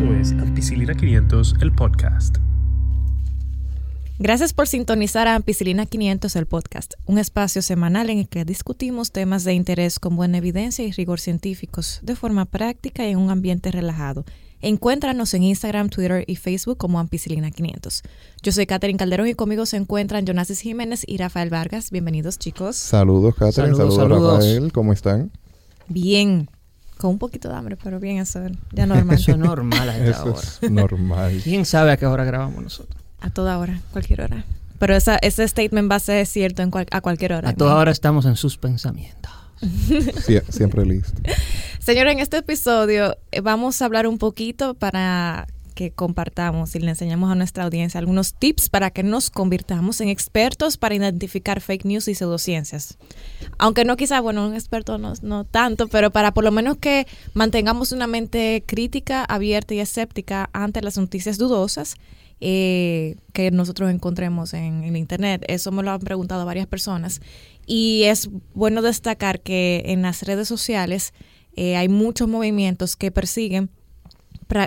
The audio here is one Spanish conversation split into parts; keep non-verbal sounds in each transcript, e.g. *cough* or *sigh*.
Esto es Ampicilina 500, el podcast. Gracias por sintonizar a Ampicilina 500, el podcast, un espacio semanal en el que discutimos temas de interés con buena evidencia y rigor científicos, de forma práctica y en un ambiente relajado. Encuéntranos en Instagram, Twitter y Facebook como Ampicilina 500. Yo soy Catherine Calderón y conmigo se encuentran Jonasis Jiménez y Rafael Vargas. Bienvenidos, chicos. Saludos, Catherine. Saludos, Saludos, saludos. Rafael. ¿Cómo están? Bien. Con un poquito de hambre, pero bien, eso ya *laughs* normal. Eso es normal a esta Eso hora. es normal. ¿Quién sabe a qué hora grabamos nosotros? A toda hora, cualquier hora. Pero esa, ese statement va a ser cierto en cual- a cualquier hora. A toda hora estamos en sus pensamientos. *laughs* Sie- siempre listo. Señora, en este episodio eh, vamos a hablar un poquito para que compartamos y le enseñemos a nuestra audiencia algunos tips para que nos convirtamos en expertos para identificar fake news y pseudociencias. Aunque no quizá, bueno, un experto no, no tanto, pero para por lo menos que mantengamos una mente crítica, abierta y escéptica ante las noticias dudosas eh, que nosotros encontremos en, en Internet. Eso me lo han preguntado varias personas. Y es bueno destacar que en las redes sociales eh, hay muchos movimientos que persiguen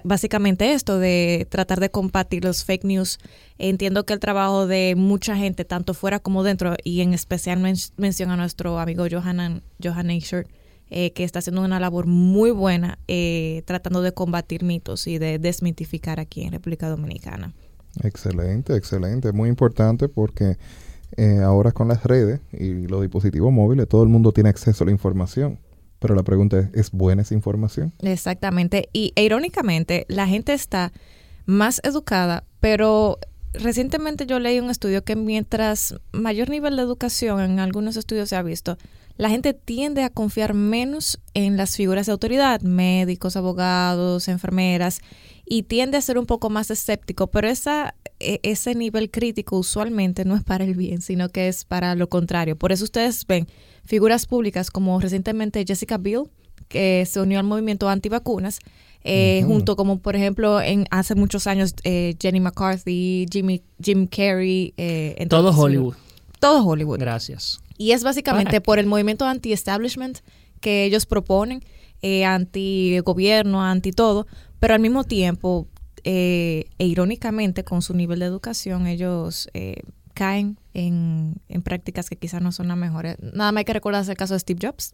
básicamente esto de tratar de combatir los fake news. Entiendo que el trabajo de mucha gente, tanto fuera como dentro, y en especial men- mención a nuestro amigo Johanan, Johan eh, que está haciendo una labor muy buena eh, tratando de combatir mitos y de desmitificar aquí en República Dominicana. Excelente, excelente. Muy importante porque eh, ahora con las redes y los dispositivos móviles todo el mundo tiene acceso a la información. Pero la pregunta es, ¿es buena esa información? Exactamente. Y e, irónicamente, la gente está más educada, pero recientemente yo leí un estudio que mientras mayor nivel de educación en algunos estudios se ha visto, la gente tiende a confiar menos en las figuras de autoridad, médicos, abogados, enfermeras, y tiende a ser un poco más escéptico, pero esa, e- ese nivel crítico usualmente no es para el bien, sino que es para lo contrario. Por eso ustedes ven figuras públicas como recientemente Jessica Biel, que se unió al movimiento antivacunas, eh, junto como por ejemplo en hace muchos años eh, Jenny McCarthy, Jimmy, Jim Carrey, eh, entre Todo. Hollywood. Todo Hollywood. Gracias. Y es básicamente por el movimiento anti-establishment que ellos proponen, eh, anti-gobierno, anti-todo, pero al mismo tiempo, eh, e irónicamente, con su nivel de educación, ellos eh, caen en, en prácticas que quizás no son las mejores. Nada más hay que recordarse el caso de Steve Jobs.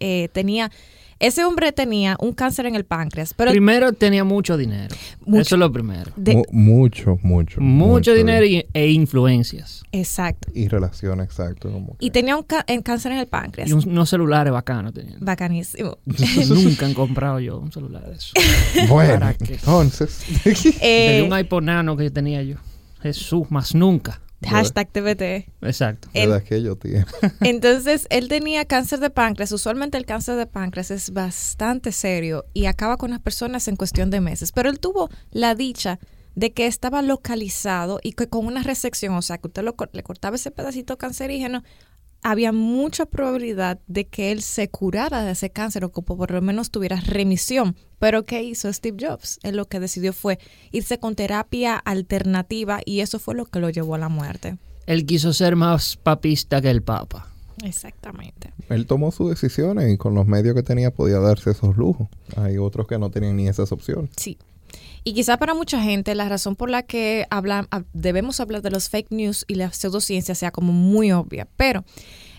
Eh, tenía, ese hombre tenía un cáncer en el páncreas, pero primero tenía mucho dinero. Mucho. Eso es lo primero. de- Mu- mucho, mucho. Mucho dinero y- e influencias. exacto. Y relación, exacto. como Y tenía un en cáncer en el páncreas. Y un- unos celulares bacanos tenían. Bacanísimo. *laughs* Nunca han comprado yo un celular de eso. *laughs* Bueno, entonces... Eh, un iPod Nano que tenía yo. Jesús, más nunca. Hashtag TBT. Exacto. El- de aquello tiempo. Entonces, él tenía cáncer de páncreas. Usualmente el cáncer de páncreas es bastante serio y acaba con las personas en cuestión de meses. Pero él tuvo la dicha de que estaba localizado y que con una resección, o sea, que usted lo cor- le cortaba ese pedacito cancerígeno, había mucha probabilidad de que él se curara de ese cáncer o que por lo menos tuviera remisión. Pero ¿qué hizo Steve Jobs? Él lo que decidió fue irse con terapia alternativa y eso fue lo que lo llevó a la muerte. Él quiso ser más papista que el Papa. Exactamente. Él tomó sus decisiones y con los medios que tenía podía darse esos lujos. Hay otros que no tenían ni esas opciones. Sí. Y quizá para mucha gente la razón por la que debemos hablar de los fake news y la pseudociencia sea como muy obvia. Pero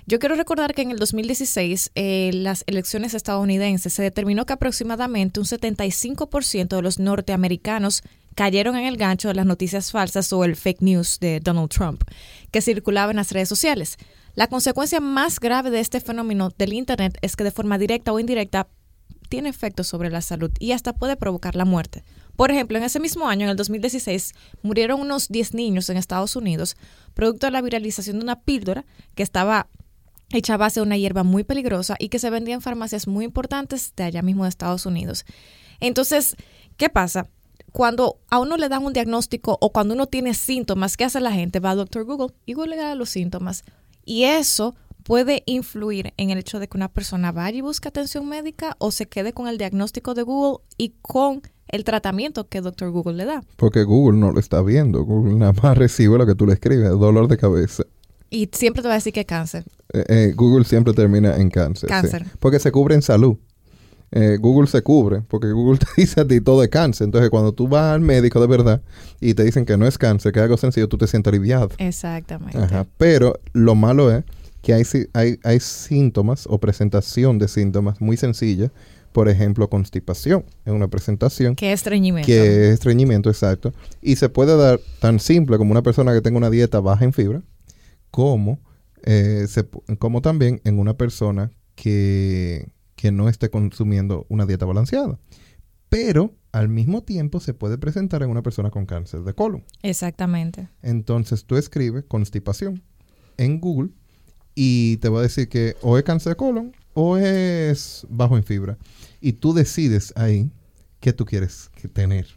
yo quiero recordar que en el 2016, eh, las elecciones estadounidenses, se determinó que aproximadamente un 75% de los norteamericanos cayeron en el gancho de las noticias falsas o el fake news de Donald Trump, que circulaba en las redes sociales. La consecuencia más grave de este fenómeno del Internet es que de forma directa o indirecta tiene efectos sobre la salud y hasta puede provocar la muerte. Por ejemplo, en ese mismo año, en el 2016, murieron unos 10 niños en Estados Unidos, producto de la viralización de una píldora que estaba hecha a base de una hierba muy peligrosa y que se vendía en farmacias muy importantes de allá mismo de Estados Unidos. Entonces, ¿qué pasa? Cuando a uno le dan un diagnóstico o cuando uno tiene síntomas, ¿qué hace la gente? Va a Doctor Google y Google le da los síntomas. Y eso puede influir en el hecho de que una persona vaya y busque atención médica o se quede con el diagnóstico de Google y con el tratamiento que Doctor Google le da. Porque Google no lo está viendo. Google nada más *laughs* recibe lo que tú le escribes. Dolor de cabeza. Y siempre te va a decir que es cáncer. Eh, eh, Google siempre termina en cáncer. sí. Cáncer. Porque se cubre en salud. eh, Google se cubre, porque Google *laughs* te dice a ti todo es cáncer. Entonces, cuando tú vas al médico de verdad y te dicen que no es cáncer, que es algo sencillo, tú te sientes aliviado. Exactamente. Ajá. Pero lo malo es que hay, hay, hay síntomas o presentación de síntomas muy sencillas. Por ejemplo, constipación. Es una presentación Qué estreñimiento. que es estreñimiento, exacto. Y se puede dar tan simple como una persona que tenga una dieta baja en fibra, como, eh, se como también en una persona que, que no esté consumiendo una dieta balanceada. Pero al mismo tiempo se puede presentar en una persona con cáncer de colon. Exactamente. Entonces tú escribes constipación en Google y te va a decir que o es cáncer de colon o es bajo en fibra. Y tú decides ahí qué tú quieres tener.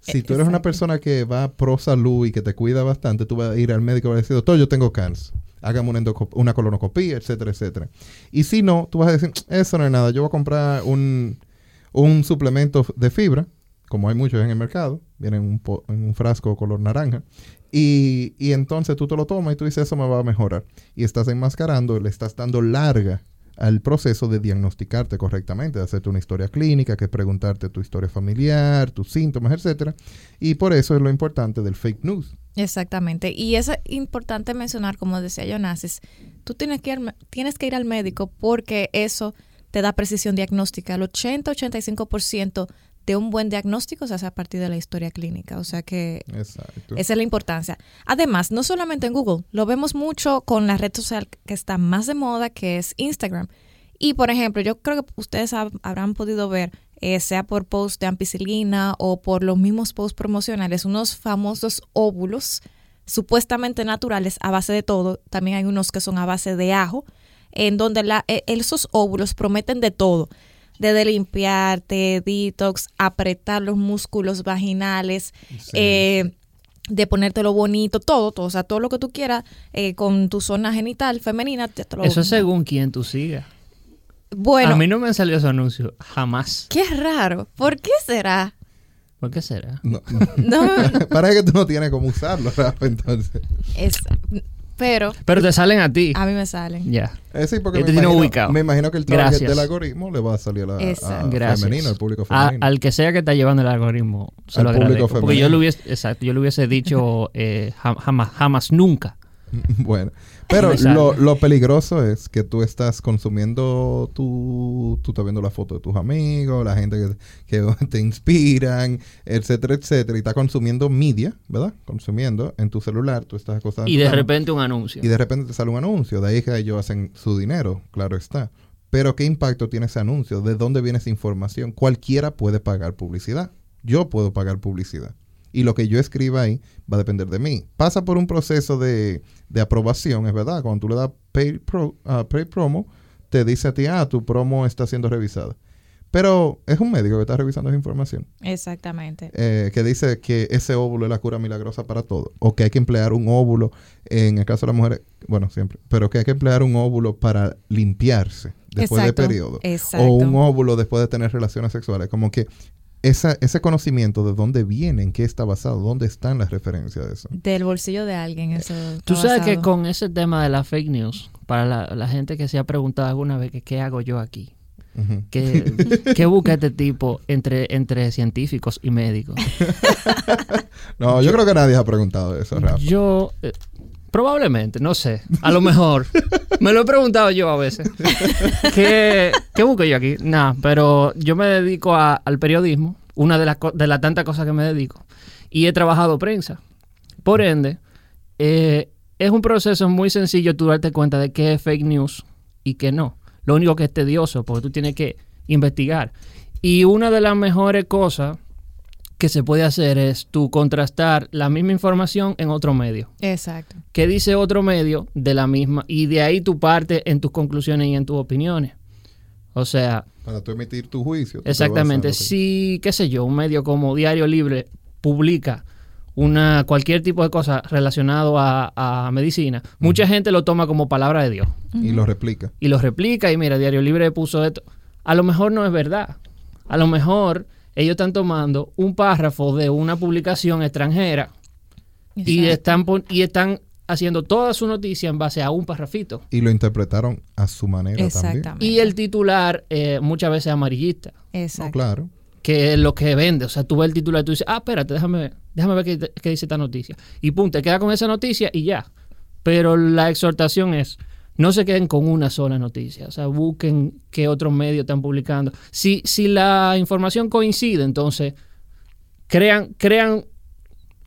Si tú eres una persona que va pro salud y que te cuida bastante, tú vas a ir al médico y vas a decir, doctor, yo tengo cáncer. Hágame una, una colonoscopia, etcétera, etcétera. Y si no, tú vas a decir, eso no es nada, yo voy a comprar un, un suplemento de fibra, como hay muchos en el mercado, viene en un, po- en un frasco color naranja, y, y entonces tú te lo tomas y tú dices, eso me va a mejorar. Y estás enmascarando, le estás dando larga al proceso de diagnosticarte correctamente, de hacerte una historia clínica, que preguntarte tu historia familiar, tus síntomas, etcétera. Y por eso es lo importante del fake news. Exactamente. Y es importante mencionar, como decía Jonas, tú tienes que, ir, tienes que ir al médico porque eso te da precisión diagnóstica. El 80-85% de un buen diagnóstico se hace a partir de la historia clínica. O sea que Exacto. esa es la importancia. Además, no solamente en Google, lo vemos mucho con la red social que está más de moda, que es Instagram. Y, por ejemplo, yo creo que ustedes hab- habrán podido ver, eh, sea por post de ampicilina o por los mismos posts promocionales, unos famosos óvulos supuestamente naturales a base de todo. También hay unos que son a base de ajo, en donde la, eh, esos óvulos prometen de todo. Desde limpiarte, detox, apretar los músculos vaginales, eh, de ponértelo bonito, todo, todo, o sea, todo lo que tú quieras eh, con tu zona genital femenina. te- te lo- Eso es según quien tú sigas. Bueno, A mí no me han salido ese anuncio. Jamás. qué raro. ¿Por qué será? ¿Por qué será? No, No, *laughs* Parece que tú no tienes cómo usarlo, Rafa, entonces. es, pero Pero te salen a ti. a mí me salen. Ya. Eh, sí, porque me te imagino, ubicado. me imagino que el target Gracias. del algoritmo le va a salir a, la- a femenino, al público A- femenino. al que sea que está llevando el algoritmo, se Al lo público agradezco. Porque femenino. yo le hubiese, exacto, yo le hubiese dicho eh, jam- jamás, jamás, nunca. *laughs* Bueno, pero lo, lo peligroso es que tú estás consumiendo tu, tú estás viendo la foto de tus amigos, la gente que, que *laughs* te inspiran, etcétera, etcétera, y estás consumiendo media, ¿verdad? Consumiendo en tu celular, tú estás acostado. en Y de repente un anuncio. y de repente te sale un anuncio, de ahí que ellos hacen su dinero, claro está. Pero ¿qué impacto tiene ese anuncio? ¿De dónde viene esa información? Cualquiera puede pagar publicidad. Yo puedo pagar publicidad. Y lo que yo escriba ahí va a depender de mí. Pasa por un proceso de, de aprobación, es verdad. Cuando tú le das pay, pro, ah, pay promo, te dice a ti, ah, tu promo está siendo revisada. Pero es un médico que está revisando esa información. Exactamente. eh, que dice que ese óvulo es la cura milagrosa para todo. O que hay que emplear un óvulo, en el caso de las mujeres, bueno, siempre, pero que hay que emplear un óvulo para limpiarse después Exacto, del periodo. exacto. O un óvulo después de tener relaciones sexuales. Como que esa, ese conocimiento de dónde viene, en qué está basado, dónde están las referencias de eso. Del bolsillo de alguien, eso. Tú sabes que con ese tema de la fake news, para la, la gente que se ha preguntado alguna vez que qué hago yo aquí. ¿qué, qué busca este tipo entre, entre científicos y médicos? *laughs* No, yo creo que nadie ha preguntado eso, Rafa. Yo, eh, probablemente, no sé, a lo mejor. Me lo he preguntado yo a veces. ¿Qué, busco yo aquí? Nada, pero yo me dedico a- al periodismo, una de las de las tantas cosas que me dedico, y he trabajado prensa. Por ende, eh, es un proceso muy sencillo tú darte cuenta de qué es fake news y qué no. Lo único que es tedioso, porque tú tienes que investigar. Y una de las mejores cosas que se puede hacer es tú contrastar la misma información en otro medio. Exacto. ¿Qué dice otro medio de la misma? Y de ahí tú partes en tus conclusiones y en tus opiniones. O sea, Para tú emitir tu juicio. exactamente, si, qué sé yo, un medio como Diario Libre publica una cualquier tipo de cosa relacionado a, a medicina, mucha gente lo toma como palabra de Dios Y lo replica. y lo replica y mira, Diario Libre puso esto. A lo mejor no es verdad. A lo mejor ellos están tomando un párrafo de una publicación extranjera y están, y están haciendo toda su noticia en base a un parrafito. Y lo interpretaron a su manera también. Exactamente. Y el titular eh, muchas veces es amarillista, No, Exacto. claro. que es lo que vende. O sea, tú ves el titular y tú dices, ah, espérate, déjame, déjame ver qué, qué dice esta noticia. Y pum, te queda con esa noticia y ya. Pero la exhortación es, no se queden con una sola noticia. O sea, busquen qué otros medios están publicando. Si, si la información coincide, entonces crean, crean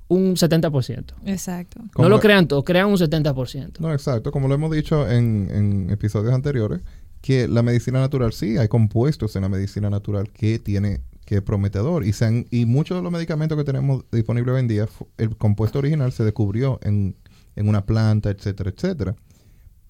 un 70%. Exacto. No Como lo lo- crean todo, crean un 70%. No, exacto. Como lo hemos dicho en, en episodios anteriores, que la medicina natural sí, hay compuestos en la medicina natural que tiene que es prometedor. Y, se han- y muchos de los medicamentos que tenemos disponibles hoy en día, el compuesto original se descubrió en, en una planta, etcétera, etcétera.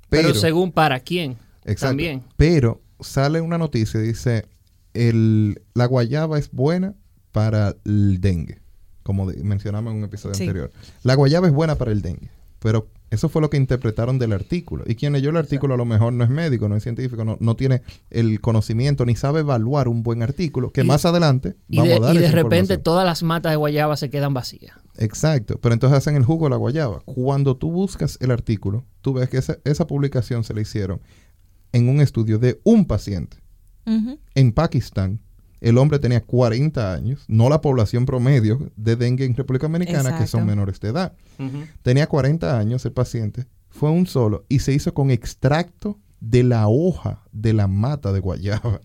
Pero, según para quién. Exacto. También. Pero sale una noticia y dice, el, la guayaba es buena para el dengue, como de- mencionamos en un episodio Sí. anterior. La guayaba es buena para el dengue, pero eso fue lo que interpretaron del artículo. Y quien leyó el artículo a lo mejor no es médico, no es científico, no, no tiene el conocimiento ni sabe evaluar un buen artículo, que Y- más adelante Y vamos de, a dar y de repente todas las matas de guayaba se quedan vacías. Exacto, pero entonces hacen el jugo de la guayaba. Cuando tú buscas el artículo, tú ves que esa, esa publicación se la hicieron en un estudio de un paciente. En Pakistán, el hombre tenía 40 años, no la población promedio de dengue en República Dominicana, que son menores de edad. Tenía 40 años el paciente, fue un solo y se hizo con extracto de la hoja de la mata de guayaba.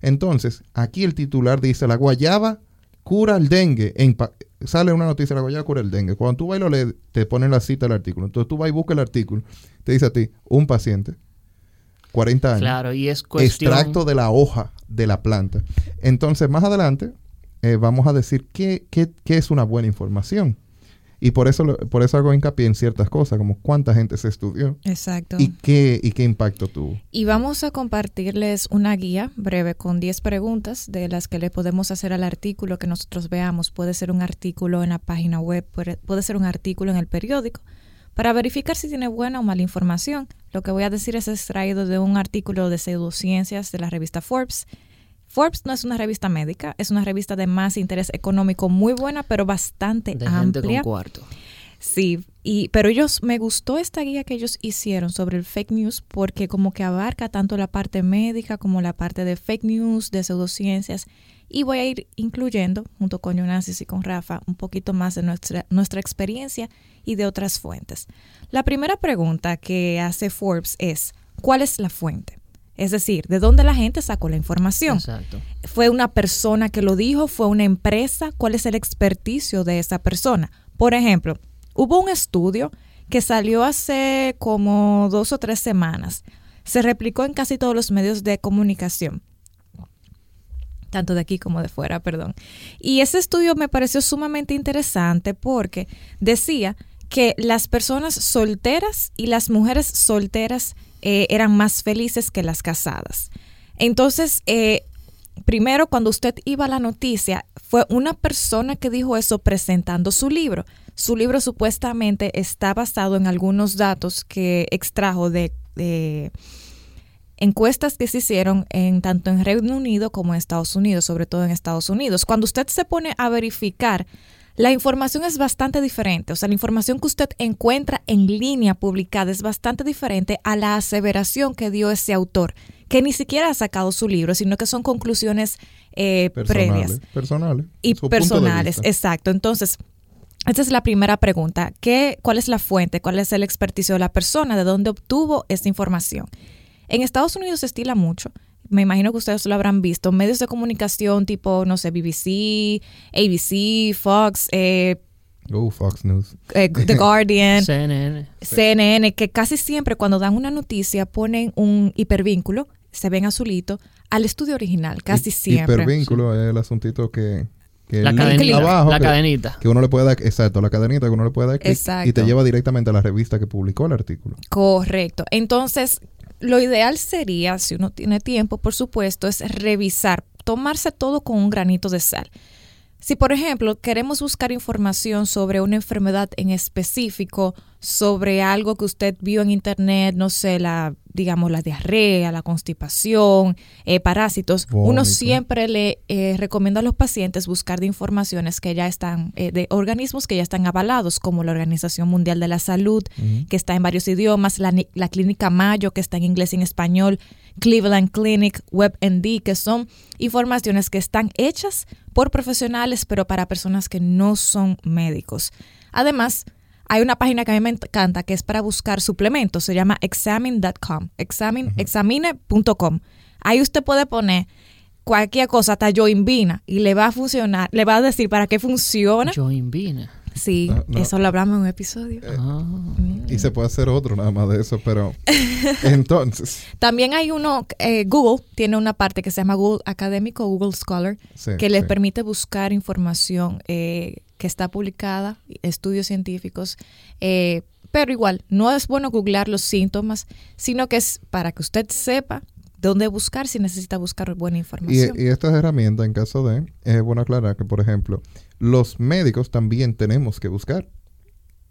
Entonces, aquí el titular dice, la guayaba cura el dengue. En Pa- sale una noticia, la guayaba cura el dengue. Cuando tú vas y lo lees, te ponen la cita del artículo. Entonces tú vas y buscas el artículo, te dice a ti, un paciente, 40 años Claro, y es cuestión... extracto de la hoja de la planta. Entonces, más adelante, eh, vamos a decir qué, qué- qué es una buena información. Y por eso, lo- por eso hago hincapié en ciertas cosas, como cuánta gente se estudió Exacto. y qué, y qué impacto tuvo. Y vamos a compartirles una guía breve con 10 preguntas de las que le podemos hacer al artículo que nosotros veamos. Puede ser un artículo en la página web, puede ser un artículo en el periódico, para verificar si tiene buena o mala información. Lo que voy a decir es extraído de un artículo de pseudociencias de la revista Forbes. Forbes no es una revista médica, es una revista de más interés económico muy buena, pero bastante de gente con amplia. cuarto. Sí, y, pero ellos, me gustó esta guía que ellos hicieron sobre el fake news porque como que abarca tanto la parte médica como la parte de fake news, de pseudociencias, y voy a ir incluyendo, junto con Jonasis y con Rafa, un poquito más de nuestra, nuestra experiencia y de otras fuentes. La primera pregunta que hace Forbes es, ¿cuál es la fuente? Es decir, ¿de dónde la gente sacó la información? Exacto. ¿Fue una persona que lo dijo? ¿Fue una empresa? ¿Cuál es el experticio de esa persona? Por ejemplo, hubo un estudio que salió hace como dos o tres semanas. Se replicó en casi todos los medios de comunicación. Tanto de aquí como de fuera, perdón. Y ese estudio me pareció sumamente interesante porque decía que las personas solteras y las mujeres solteras eh, eran más felices que las casadas. Entonces, eh, primero cuando usted iba a la noticia, fue una persona que dijo eso presentando su libro. Su libro supuestamente está basado en algunos datos que extrajo de, de encuestas que se hicieron en tanto en Reino Unido como en Estados Unidos, sobre todo en Estados Unidos. Cuando usted se pone a verificar, la información es bastante diferente. O sea, la información que usted encuentra en línea publicada es bastante diferente a la aseveración que dio ese autor, que ni siquiera ha sacado su libro, sino que son conclusiones eh, previas Personales. Personales. y personales. Exacto. Entonces, esta es la primera pregunta. ¿Qué, ¿Cuál es la fuente? ¿Cuál es el experticio de la persona? ¿De dónde obtuvo esa información? En Estados Unidos se estila mucho. Me imagino que ustedes lo habrán visto. Medios de comunicación tipo, no sé, BBC, ABC, Fox, eh, Oh, Fox News. eh, The *laughs* Guardian, CNN. CNN, que casi siempre cuando dan una noticia ponen un hipervínculo, se ven azulito, al estudio original, casi Hi- siempre. Hipervínculo es el asuntito que... que La cadenita. abajo la que- cadenita. Que uno le puede dar, exacto, la cadenita que uno le puede dar clic Exacto. y te lleva directamente a la revista que publicó el artículo. Correcto. Entonces, lo ideal sería, si uno tiene tiempo, por supuesto, es revisar, tomarse todo con un granito de sal. Si, por ejemplo, queremos buscar información sobre una enfermedad en específico, sobre algo que usted vio en internet, no sé, la digamos la diarrea, la constipación, eh, parásitos, uno siempre le eh, recomienda a los pacientes buscar de informaciones que ya están, eh, de organismos que ya están avalados, como la Organización Mundial de la Salud, que está en varios idiomas, la, la Clínica Mayo, que está en inglés y en español, Cleveland Clinic, WebMD, que son informaciones que están hechas por profesionales, pero para personas que no son médicos. Además, hay una página que a mí me encanta que es para buscar suplementos, se llama examine.com, examine, examine.com. Ahí usted puede poner cualquier cosa, hasta joinvina, y le va a funcionar, le va a decir para qué funciona. Joinvina. Sí, No, no. eso lo hablamos en un episodio. Ah. Y se puede hacer otro nada más de eso, pero *laughs* entonces, También hay uno, eh, Google tiene una parte que se llama Google Académico, Google Scholar, sí, que le sí. permite buscar información eh, que está publicada, estudios científicos, eh, pero igual, no es bueno googlear los síntomas, sino que es para que usted sepa dónde buscar si necesita buscar buena Y, información. y estas herramientas, en caso de, es bueno aclarar que, por ejemplo, los médicos también tenemos que buscar.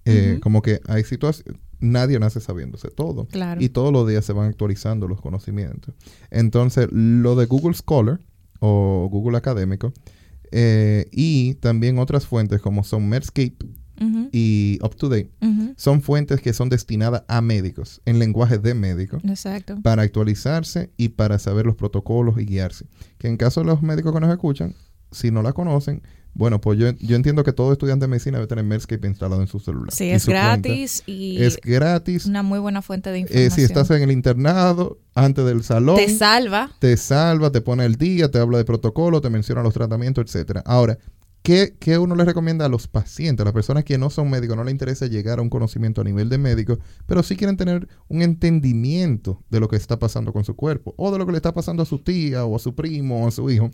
Eh. Como que hay situaciones, nadie nace sabiéndose todo. Claro. Y todos los días se van actualizando los conocimientos. Entonces, lo de Google Scholar o Google Académico eh, y también otras fuentes como son Medscape Y UpToDate ujú, son fuentes que son destinadas a médicos en lenguaje de médico Exacto. para actualizarse y para saber los protocolos y guiarse. Que en caso de los médicos que nos escuchan, si no la conocen, bueno, pues yo, yo entiendo que todo estudiante de medicina debe tener Medscape instalado en su celular. Sí, es cuenta. gratis y Es gratis. una muy buena fuente de información. Eh, si estás en el internado, antes del salón, Te salva. te salva, te pone el día, te habla de protocolo, te menciona los tratamientos, etcétera. Ahora, ¿qué, qué uno le recomienda a los pacientes, a las personas que no son médicos, no les interesa llegar a un conocimiento a nivel de médico, pero sí quieren tener un entendimiento de lo que está pasando con su cuerpo, o de lo que le está pasando a su tía, o a su primo, o a su hijo?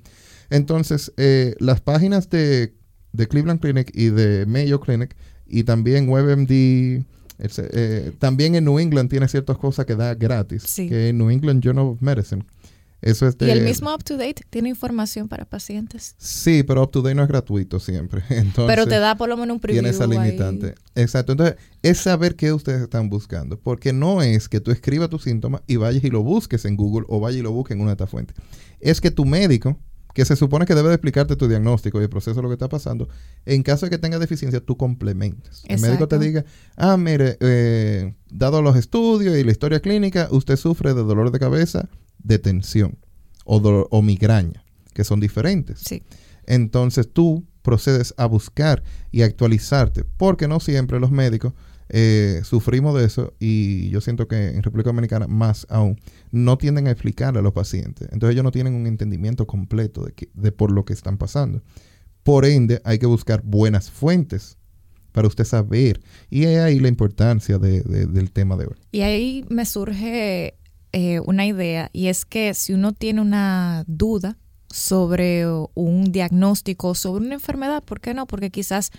Entonces, eh, las páginas de, de Cleveland Clinic y de Mayo Clinic, y también WebMD, eh, también en New England tiene ciertas cosas que da gratis, Sí. que en New England Journal of Medicine. Eso es de, Y el mismo Up to Date tiene información para pacientes. Sí, pero Up to Date no es gratuito siempre. *laughs* Entonces, pero te da por lo menos un preview. tiene esa ahí. limitante. Exacto. Entonces, es saber qué ustedes están buscando. Porque no es que tú escribas tus síntomas y vayas y lo busques en Google o vayas y lo busques en una de estas fuentes. Es que tu médico, que se supone que debe de explicarte tu diagnóstico y el proceso de lo que está pasando, en caso de que tenga deficiencia, tú complementes. El médico te diga, ah, mire, eh, dado los estudios y la historia clínica, usted sufre de dolor de cabeza, de tensión o, dolor- o migraña, que son diferentes. Sí. Entonces tú procedes a buscar y actualizarte, porque no siempre los médicos eh, sufrimos de eso y yo siento que en República Dominicana más aún no tienden a explicarle a los pacientes. Entonces ellos no tienen un entendimiento completo de, que, de por lo que están pasando. Por ende, hay que buscar buenas fuentes para usted saber. Y es ahí la importancia de- de- del tema de hoy. Y ahí me surge eh, una idea y es que si uno tiene una duda sobre un diagnóstico, sobre una enfermedad, ¿por qué no? Porque quizás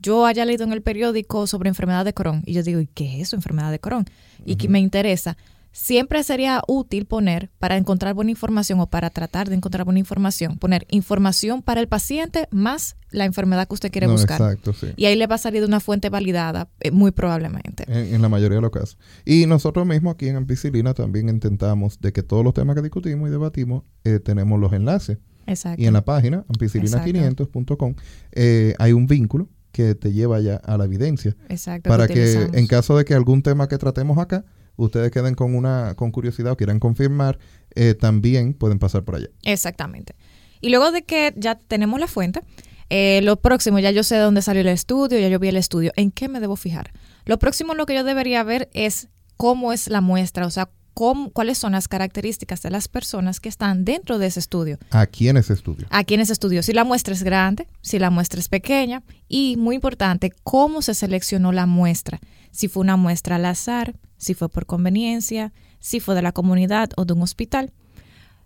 yo haya leído en el periódico sobre enfermedad de Crohn y yo digo, ¿y qué es eso, enfermedad de Crohn? Y que me interesa. Siempre sería útil poner, para encontrar buena información o para tratar de encontrar buena información, poner información para el paciente más la enfermedad que usted quiere No, buscar. Exacto, sí. Y ahí le va a salir de una fuente validada, eh, muy probablemente. En, en la mayoría de los casos. Y nosotros mismos aquí en Ampicilina también intentamos de que todos los temas que discutimos y debatimos eh, tenemos los enlaces. Exacto. Y en la página ampicilina500.com eh, hay un vínculo que te lleva ya a la evidencia Exacto. para que utilizamos. en caso de que algún tema que tratemos acá ustedes queden con una con curiosidad o quieran confirmar eh, también pueden pasar por allá. Exactamente. Y luego de que ya tenemos la fuente, eh, lo próximo, ya yo sé de dónde salió el estudio, ya yo vi el estudio, ¿en qué me debo fijar? Lo próximo lo que yo debería ver es cómo es la muestra, o sea, cómo, cuáles son las características de las personas que están dentro de ese estudio. Aquí en ese estudio. Aquí en ese estudio, si la muestra es grande, si la muestra es pequeña y, muy importante, cómo se seleccionó la muestra. Si fue una muestra al azar, si fue por conveniencia, si fue de la comunidad o de un hospital.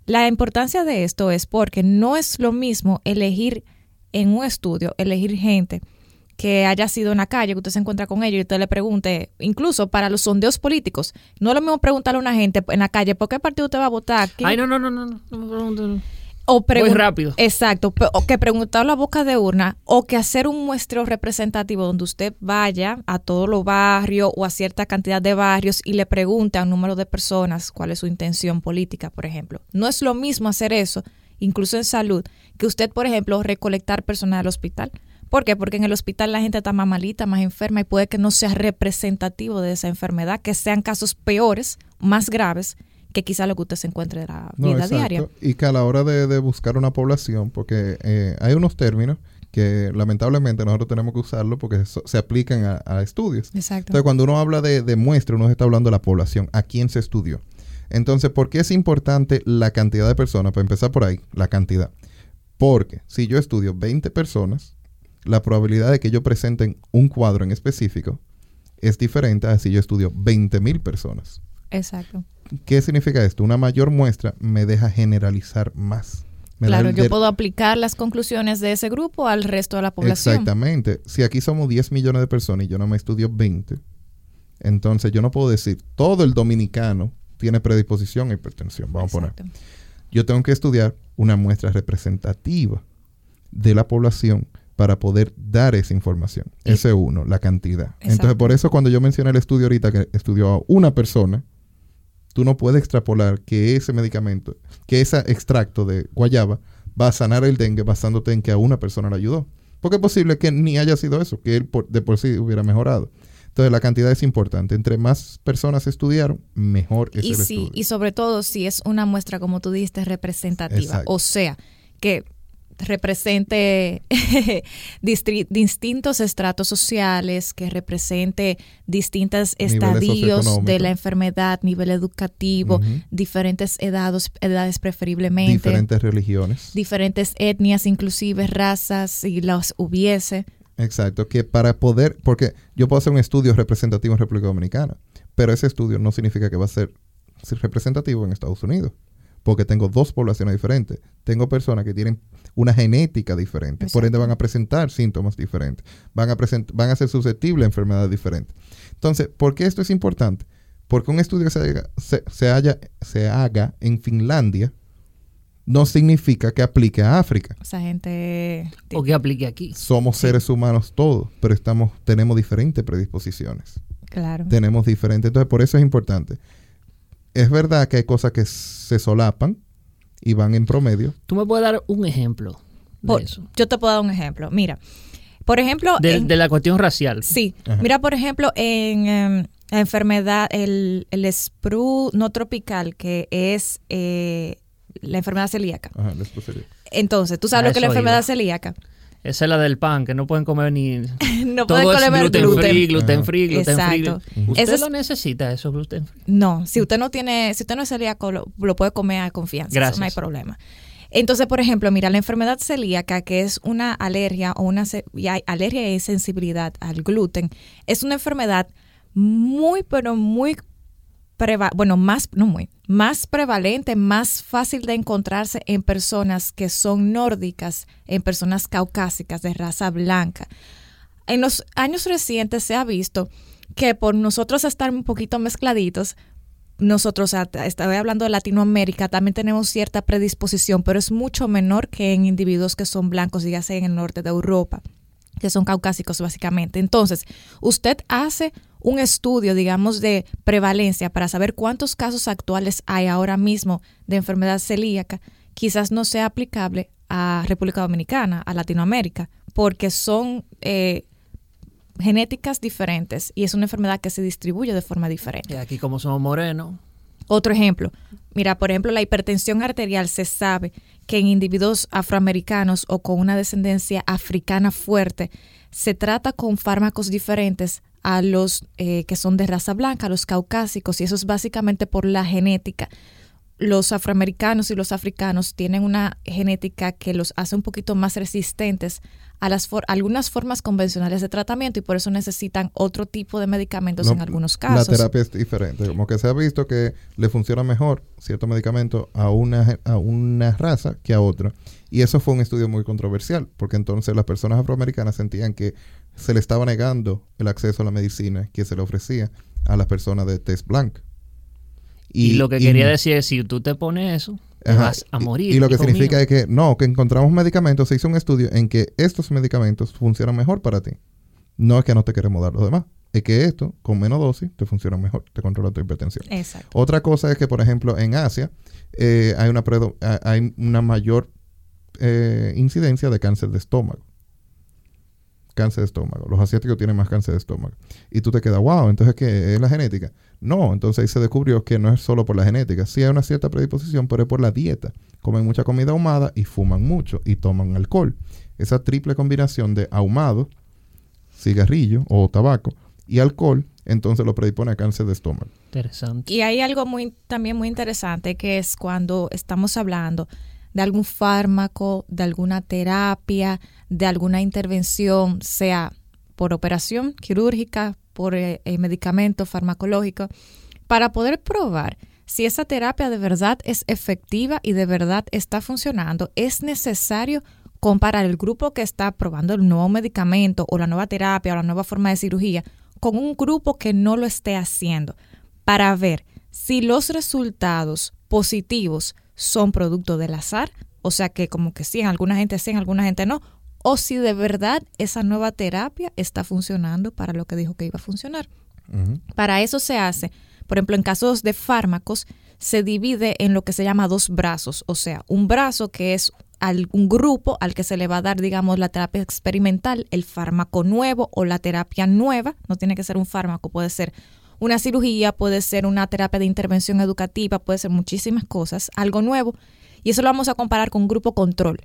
La importancia de esto es porque no es lo mismo elegir en un estudio, elegir gente que haya sido en la calle, que usted se encuentra con ellos y usted le pregunte, incluso para los sondeos políticos, no es lo mismo preguntarle a una gente en la calle, ¿por qué partido usted va a votar? ¿Quién- Ay, no, no, no, no, no, no me pregunten. O Muy rápido. Exacto, o que preguntar la boca de urna o que hacer un muestreo representativo donde usted vaya a todos los barrios o a cierta cantidad de barrios y le pregunte a un número de personas cuál es su intención política, por ejemplo. No es lo mismo hacer eso, incluso en salud, que usted, por ejemplo, recolectar personal del hospital. ¿Por qué? Porque en el hospital la gente está más malita, más enferma y puede que no sea representativo de esa enfermedad, que sean casos peores, más graves, que quizá lo que usted se encuentre en la No, vida exacto. diaria. Y que a la hora de, de buscar una población, porque eh, hay unos términos que lamentablemente nosotros tenemos que usarlo porque so- se aplican a, a estudios. Exacto. Entonces, cuando uno habla de, de muestra, uno está hablando de la población, a quién se estudió. Entonces, ¿por qué es importante la cantidad de personas? Para empezar por ahí, la cantidad. Porque si yo estudio 20 personas, la probabilidad de que yo presenten un cuadro en específico es diferente a si yo estudio 20 mil personas. Exacto. ¿Qué significa esto? Una mayor muestra me deja generalizar más. Me Claro, el yo puedo aplicar las conclusiones de ese grupo al resto de la población. Exactamente. Si aquí somos 10 millones de personas y yo no me estudio 20, entonces yo no puedo decir todo el dominicano tiene predisposición a hipertensión. Vamos a poner. Yo tengo que estudiar una muestra representativa de la población para poder dar esa información. Ese uno, la cantidad. Entonces, Exacto. por eso cuando yo mencioné el estudio ahorita que estudió a una persona, tú no puedes extrapolar que ese medicamento, que ese extracto de guayaba va a sanar el dengue basándote en que a una persona le ayudó. Porque es posible que ni haya sido eso, que él por- de por sí hubiera mejorado. Entonces la cantidad es importante. Entre más personas estudiaron, mejor es Y, el si, estudio. y sobre todo si es una muestra, como tú dijiste, representativa. Exacto. O sea, que represente *laughs* distintos estratos sociales, que represente distintos estadios de la enfermedad, nivel educativo, diferentes edades, edades preferiblemente, Diferentes religiones. diferentes etnias, inclusive razas, si las hubiese. Exacto, que para poder, porque yo puedo hacer un estudio representativo en República Dominicana, pero ese estudio no significa que va a ser representativo en Estados Unidos, porque tengo dos poblaciones diferentes. Tengo personas que tienen una genética diferente, por ende van a presentar síntomas diferentes, van a, present- van a ser susceptibles a enfermedades diferentes. Entonces, ¿por qué esto es importante? Porque un estudio que se haga, se, se haya- se haga en Finlandia no significa que aplique a África Esa gente... O que aplique aquí. somos seres humanos todos, pero estamos, tenemos diferentes predisposiciones. Claro. Tenemos diferentes. Entonces, por eso es importante. Es verdad que hay cosas que se solapan y van en promedio. ¿Tú me puedes dar un ejemplo de Por- eso? yo te puedo dar un ejemplo. Mira, por ejemplo, De, en- de la cuestión racial. sí, Ajá. mira, por ejemplo, en em, la enfermedad, el, el sprue no tropical, que es eh, la enfermedad celíaca. Ajá, después sería. Entonces, tú sabes A lo que es la enfermedad iba. celíaca. Esa es la del pan, que no pueden comer ni... *laughs* no Todo pueden comer gluten, gluten. free, gluten free, gluten free. Exacto. ¿Usted Eso es- lo necesita, eso gluten free? No, si usted no tiene, si usted no es celíaco, lo, lo puede comer a confianza. eso Gracias. no hay problema. Entonces, por ejemplo, mira, la enfermedad celíaca, que es una alergia o una se- y hay alergia y sensibilidad al gluten, es una enfermedad muy, pero muy preva- bueno, más, no muy, más prevalente, más fácil de encontrarse en personas que son nórdicas, en personas caucásicas de raza blanca. En los años recientes se ha visto que por nosotros estar un poquito mezcladitos, nosotros, sea, estoy hablando de Latinoamérica, también tenemos cierta predisposición, pero es mucho menor que en individuos que son blancos, dígase en el norte de Europa, que son caucásicos básicamente. Entonces, usted hace un estudio, digamos, de prevalencia para saber cuántos casos actuales hay ahora mismo de enfermedad celíaca, quizás no sea aplicable a República Dominicana, a Latinoamérica, porque son eh, genéticas diferentes y es una enfermedad que se distribuye de forma diferente. Y aquí como somos morenos, Otro ejemplo, mira, por ejemplo, la hipertensión arterial se sabe que en individuos afroamericanos o con una descendencia africana fuerte se trata con fármacos diferentes a los eh, que son de raza blanca, los caucásicos, y eso es básicamente por la genética. Los afroamericanos y los africanos tienen una genética que los hace un poquito más resistentes a las for- algunas formas convencionales de tratamiento y por eso necesitan otro tipo de medicamentos No, en algunos casos. La terapia es diferente. Como que se ha visto que le funciona mejor cierto medicamento a una, a una raza que a otra. Y eso fue un estudio muy controversial, porque entonces las personas afroamericanas sentían que se le estaba negando el acceso a la medicina que se le ofrecía a las personas de test blanca. Y, lo que quería decir es, si tú te pones eso, Ajá. vas a morir. Y, lo que significa mío. es que no, que encontramos medicamentos, se hizo un estudio en que estos medicamentos funcionan mejor para ti. No es que no te queremos dar los demás, es que esto, con menos dosis, te funciona mejor, te controla tu hipertensión. Exacto. Otra cosa es que, por ejemplo, en Asia eh, hay, una hay una mayor eh, incidencia de cáncer de estómago. Cáncer de estómago. Los asiáticos tienen más cáncer de estómago. Y tú te quedas, wow, entonces ¿qué? ¿Es la genética? No, entonces ahí se descubrió que no es solo por la genética. Sí hay una cierta predisposición, pero es por la dieta. Comen mucha comida ahumada y fuman mucho y toman alcohol. Esa triple combinación de ahumado, cigarrillo o tabaco y alcohol, entonces lo predispone a cáncer de estómago. Interesante. Y hay algo muy también muy interesante que es cuando estamos hablando de algún fármaco, de alguna terapia, de alguna intervención, sea por operación quirúrgica, por eh, eh, medicamento farmacológico, para poder probar si esa terapia de verdad es efectiva y de verdad está funcionando, es necesario comparar el grupo que está probando el nuevo medicamento o la nueva terapia o la nueva forma de cirugía con un grupo que no lo esté haciendo para ver si los resultados positivos son producto del azar, o sea que como que sí, en alguna gente sí, en alguna gente no, o si de verdad esa nueva terapia está funcionando para lo que dijo que iba a funcionar. Para eso se hace, por ejemplo, en casos de fármacos, se divide en lo que se llama dos brazos, o sea, un brazo que es al- un grupo al que se le va a dar, digamos, la terapia experimental, el fármaco nuevo o la terapia nueva, no tiene que ser un fármaco, puede ser una cirugía, puede ser una terapia de intervención educativa, puede ser muchísimas cosas, algo nuevo, y eso lo vamos a comparar con grupo control.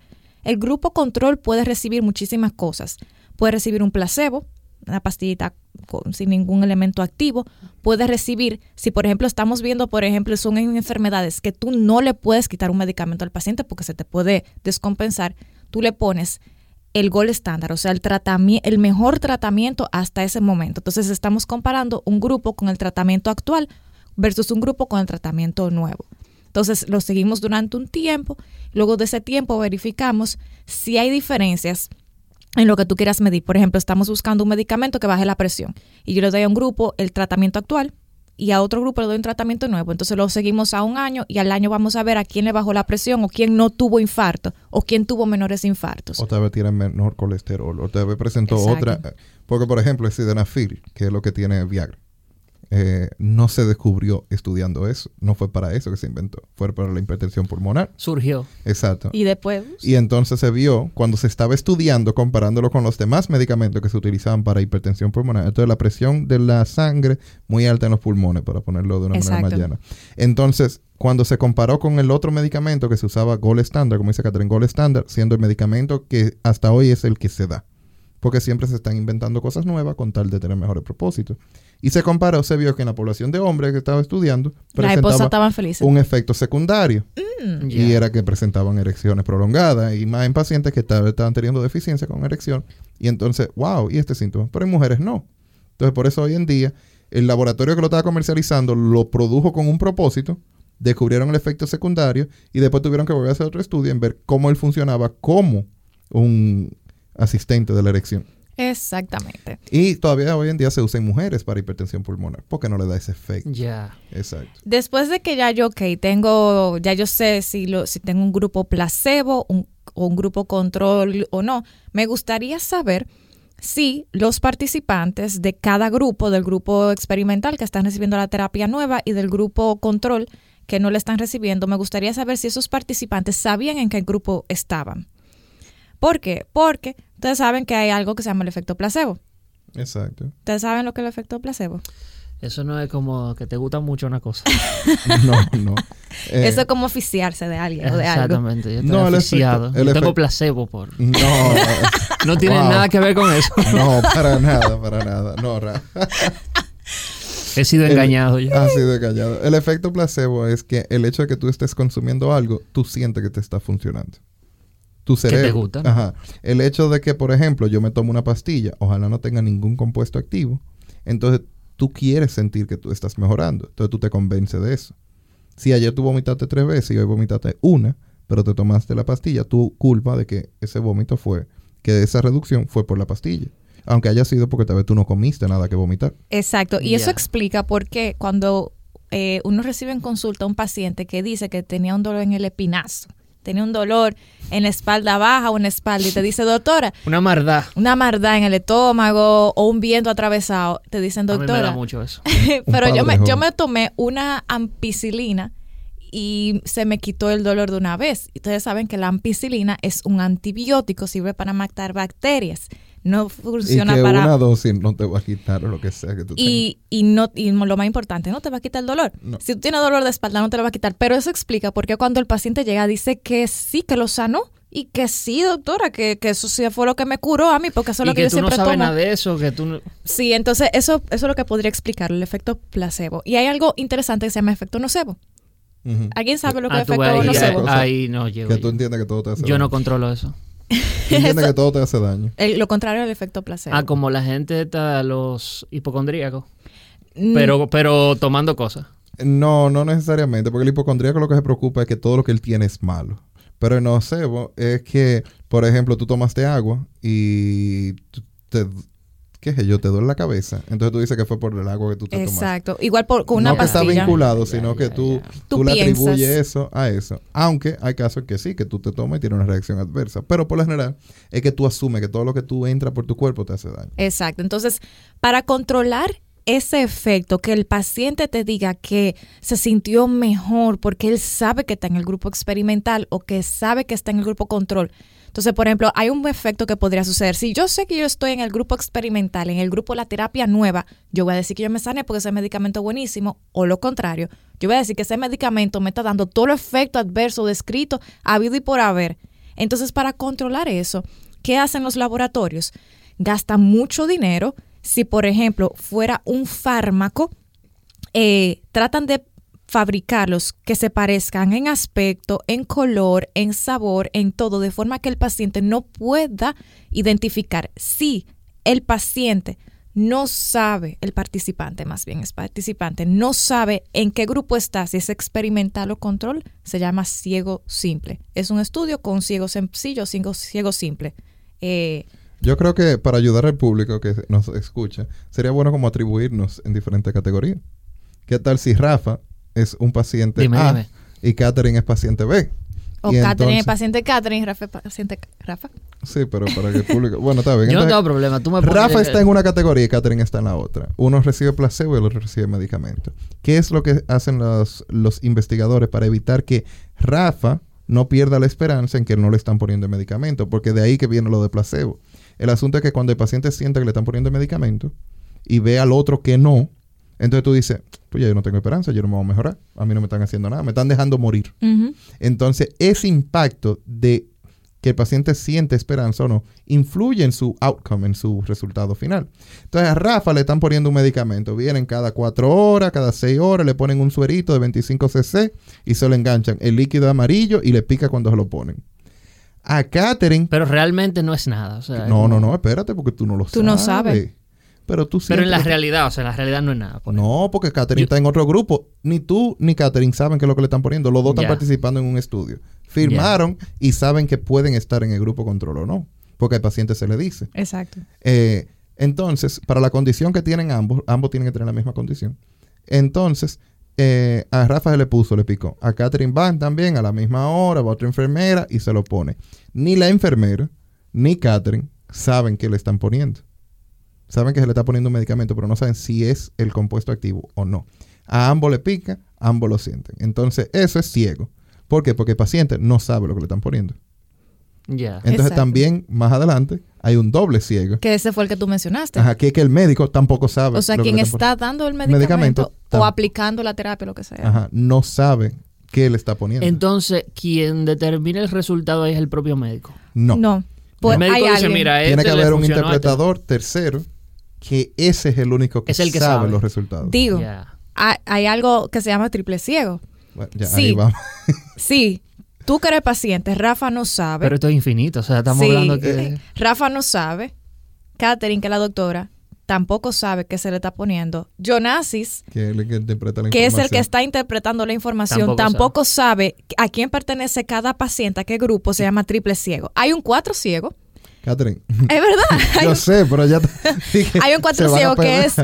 El grupo control puede recibir muchísimas cosas. Puede recibir un placebo, una pastillita sin ningún elemento activo. Puede recibir, si por ejemplo estamos viendo, por ejemplo, son en enfermedades que tú no le puedes quitar un medicamento al paciente porque se te puede descompensar, tú le pones el gol estándar, o sea, el, el mejor tratamiento hasta ese momento. Entonces estamos comparando un grupo con el tratamiento actual versus un grupo con el tratamiento nuevo. Entonces lo seguimos durante un tiempo, luego de ese tiempo verificamos si hay diferencias en lo que tú quieras medir. Por ejemplo, estamos buscando un medicamento que baje la presión y yo le doy a un grupo el tratamiento actual y a otro grupo le doy un tratamiento nuevo. Entonces lo seguimos a un año y al año vamos a ver a quién le bajó la presión o quién no tuvo infarto o quién tuvo menores infartos. O tal vez tiene menor colesterol. O tal vez presentó Exacto. otra. Porque, por ejemplo, el sildenafil, que es lo que tiene Viagra, eh, no se descubrió estudiando eso. No fue para eso que se inventó. Fue para la hipertensión pulmonar. Surgió. Exacto. Y después, Y entonces se vio, cuando se estaba estudiando, comparándolo con los demás medicamentos que se utilizaban para hipertensión pulmonar. Entonces, la presión de la sangre muy alta en los pulmones, para ponerlo de una manera más Exacto. llana. Entonces, cuando se comparó con el otro medicamento que se usaba Gold Standard, como dice Catherine, Gold Standard, siendo el medicamento que hasta hoy es el que se da. Porque siempre se están inventando cosas nuevas con tal de tener mejores propósitos. Y se comparó, se vio que en la población de hombres que estaba estudiando, presentaba estaban un efecto secundario. Mm. Y era que presentaban erecciones prolongadas y más en pacientes que vez estaban teniendo deficiencia con erección. Y entonces, wow, y este síntoma. Pero en mujeres no. Entonces, por eso hoy en día, el laboratorio que lo estaba comercializando lo produjo con un propósito, descubrieron el efecto secundario y después tuvieron que volver a hacer otro estudio en ver cómo él funcionaba como un asistente de la erección. Exactamente. Y todavía hoy en día se usa en mujeres para hipertensión pulmonar, porque no le da ese efecto. Ya. Exacto. Después de que ya yo, ok, tengo, ya yo sé si, lo, si tengo un grupo placebo un- o un grupo control o no, me gustaría saber si los participantes de cada grupo, del grupo experimental que están recibiendo la terapia nueva y del grupo control que no le están recibiendo, me gustaría saber si esos participantes sabían en qué grupo estaban. ¿Por qué? Porque ustedes saben que hay algo que se llama el efecto placebo. Exacto. ¿Ustedes saben lo que es el efecto placebo? Eso no es como que te gusta mucho una cosa. *laughs* No, no. *laughs* Eh, Eso es como oficiarse de alguien o de algo. Exactamente. Yo estoy No, el aficiado. efecto- el Yo tengo placebo por... *laughs* No. No tiene Wow. nada que ver con eso. No, para nada, para nada. No, Ra. He sido El- engañado ya. Así de callado. El efecto placebo es que el hecho de que tú estés consumiendo algo, tú sientes que te está funcionando. Tu te cerebro. gusta, ¿no? Ajá. El hecho de que, por ejemplo, yo me tomo una pastilla, ojalá no tenga ningún compuesto activo, entonces tú quieres sentir que tú estás mejorando. Entonces tú te convences de eso. Si ayer tú vomitaste tres veces y hoy vomitaste una, pero te tomaste la pastilla, tu culpa de que ese vómito fue, que esa reducción fue por la pastilla. Aunque haya sido porque tal vez tú no comiste nada que vomitar. Exacto. Y eso explica por qué cuando eh, uno recibe en consulta a un paciente que dice que tenía un dolor en el espinazo, tenía un dolor en la espalda baja o en la espalda y te dice, doctora, Una maldad. una mardá en el estómago o un viento atravesado, te dicen, A mí me da doctora, mucho eso. *laughs* pero yo me, yo me tomé una ampicilina y se me quitó el dolor de una vez. Ustedes saben que la ampicilina es un antibiótico, sirve para matar bacterias. No Y funciona que para... una dosis no te va a quitar lo que sea que tú Y, y no y lo más importante, no te va a quitar el dolor. No. Si tú tienes dolor de espalda, no te lo va a quitar. Pero eso explica por qué cuando el paciente llega dice que sí, que lo sanó. Y que sí, doctora, que, que eso sí fue lo que me curó a mí, porque eso es lo que, que yo tú no siempre sabes tomo. nada de eso, que tú no- Sí, entonces eso, eso es lo que podría explicar el efecto placebo. Y hay algo interesante que se llama efecto nocebo. tengas. Ujú. ¿Alguien sabe lo que Ah, es efecto ahí, nocebo? ahí, ahí no llego. Que tú yo. entiendes que todo te hace Yo no controlo eso. Tú entiendes que todo te hace daño. El- lo contrario del efecto placebo. Ah, como la gente está, los hipocondríacos. Mm, Pero, pero tomando cosas. No, no necesariamente, porque el hipocondríaco lo que se preocupa es que todo lo que él tiene es malo. Pero el nocebo es que, por ejemplo, tú tomaste agua y te, qué sé yo, te duele la cabeza. Entonces tú dices que fue por el agua que tú te tomaste. Exacto. Igual por, con una no que está pastilla. vinculado, sino que tú, tú, Tú le atribuyes eso a eso. Aunque hay casos que sí, que tú te tomas y tienes una reacción adversa. Pero por lo general es que tú asumes que todo lo que tú entra por tu cuerpo te hace daño. Exacto. Entonces, para controlar ese efecto, que el paciente te diga que se sintió mejor porque él sabe que está en el grupo experimental o que sabe que está en el grupo control. Entonces, por ejemplo, hay un efecto que podría suceder. Si yo sé que yo estoy en el grupo experimental, en el grupo la terapia nueva, yo voy a decir que yo me sané porque ese medicamento es buenísimo, o lo contrario, yo voy a decir que ese medicamento me está dando todo el efecto adverso descrito, habido y por haber. Entonces, para controlar eso, ¿qué hacen los laboratorios? Gastan mucho dinero. Si, por ejemplo, fuera un fármaco, eh, tratan de fabricarlos que se parezcan en aspecto, en color, en sabor, en todo, de forma que el paciente no pueda identificar si el paciente no sabe, el participante más bien es participante, no sabe en qué grupo está, si es experimental o control, se llama ciego simple. Es un estudio con ciego sencillo, ciego, ciego simple. Eh, Yo creo que para ayudar al público que nos escucha, sería bueno como atribuirnos en diferentes categorías. ¿Qué tal si Rafa es un paciente Dime, A dime. y Catherine es paciente B? o Y Catherine, entonces- el paciente Catherine, Rafa, es paciente Rafa. Sí, pero para que el público... *laughs* Bueno, está bien. Yo no tengo problema. Tú me pones- Rafa está en una categoría y Catherine está en la otra. Uno recibe placebo y el otro recibe medicamento. ¿Qué es lo que hacen los, los investigadores para evitar que Rafa no pierda la esperanza en que no le están poniendo el medicamento? Porque de ahí que viene lo de placebo. El asunto es que cuando el paciente siente que le están poniendo el medicamento y ve al otro que no, entonces tú dices, pues ya yo no tengo esperanza, yo no me voy a mejorar, a mí no me están haciendo nada, me están dejando morir. Entonces, ese impacto de que el paciente siente esperanza o no, influye en su outcome, en su resultado final. Entonces, a Rafa le están poniendo un medicamento. Vienen cada cuatro horas, cada seis horas, le ponen un suerito de 25 cc y se lo enganchan el líquido amarillo y le pica cuando se lo ponen. A Katherine, Pero realmente no es nada. O sea, no, no, no, espérate, porque tú no lo Tú no sabes. Pero tú Pero en la siempre- realidad, o sea, en la realidad no es nada. por No, porque Catherine Yo- está en otro grupo. Ni tú ni Catherine saben qué es lo que le están poniendo. Los dos están participando en un estudio. Firmaron y saben que pueden estar en el grupo control o no. Porque al paciente se le dice. Exacto. Eh, entonces, para la condición que tienen ambos, ambos tienen que tener la misma condición. Entonces, eh, a Rafa se le puso, le picó. A Catherine van también a la misma hora, va otra enfermera y se lo pone. Ni la enfermera ni Catherine saben qué le están poniendo. Saben que se le está poniendo un medicamento, pero no saben si es el compuesto activo o no. A ambos le pica, ambos lo sienten. Entonces, eso es ciego. ¿Por qué? Porque el paciente no sabe lo que le están poniendo. Ya. Entonces, Exacto. también, más adelante, hay un doble ciego. Que ese fue el que tú mencionaste. Ajá, que es que el médico tampoco sabe. o sea, lo que quien le están está dando el medicamento, Medicamento, o aplicando la terapia, lo que sea. Ajá, no sabe qué le está poniendo. Entonces, quien determina el resultado ahí es el propio médico. no. No. Pues el médico hay dice, alguien. mira, a Tiene este que le haber un este no". interpretador tercero que ese es el único que, Es el que sabe, sabe. los resultados. Digo, hay, hay algo que se llama triple ciego. Bueno, ya, Sí. ahí vamos. *laughs* Sí, tú que eres paciente, Rafa no sabe. Pero esto es infinito. O sea, estamos Sí. hablando que... Rafa no sabe. Catherine, que es la doctora, tampoco sabe qué se le está poniendo. Jonasis, que es el que interpreta la que es el que información. está interpretando la información, Tampoco tampoco, sabe. a quién pertenece cada paciente, a qué grupo se llama triple ciego. Hay un cuatro ciego. Catherine, Es verdad. *laughs* Yo sé, pero ya *laughs* hay un cuatro ciego que es,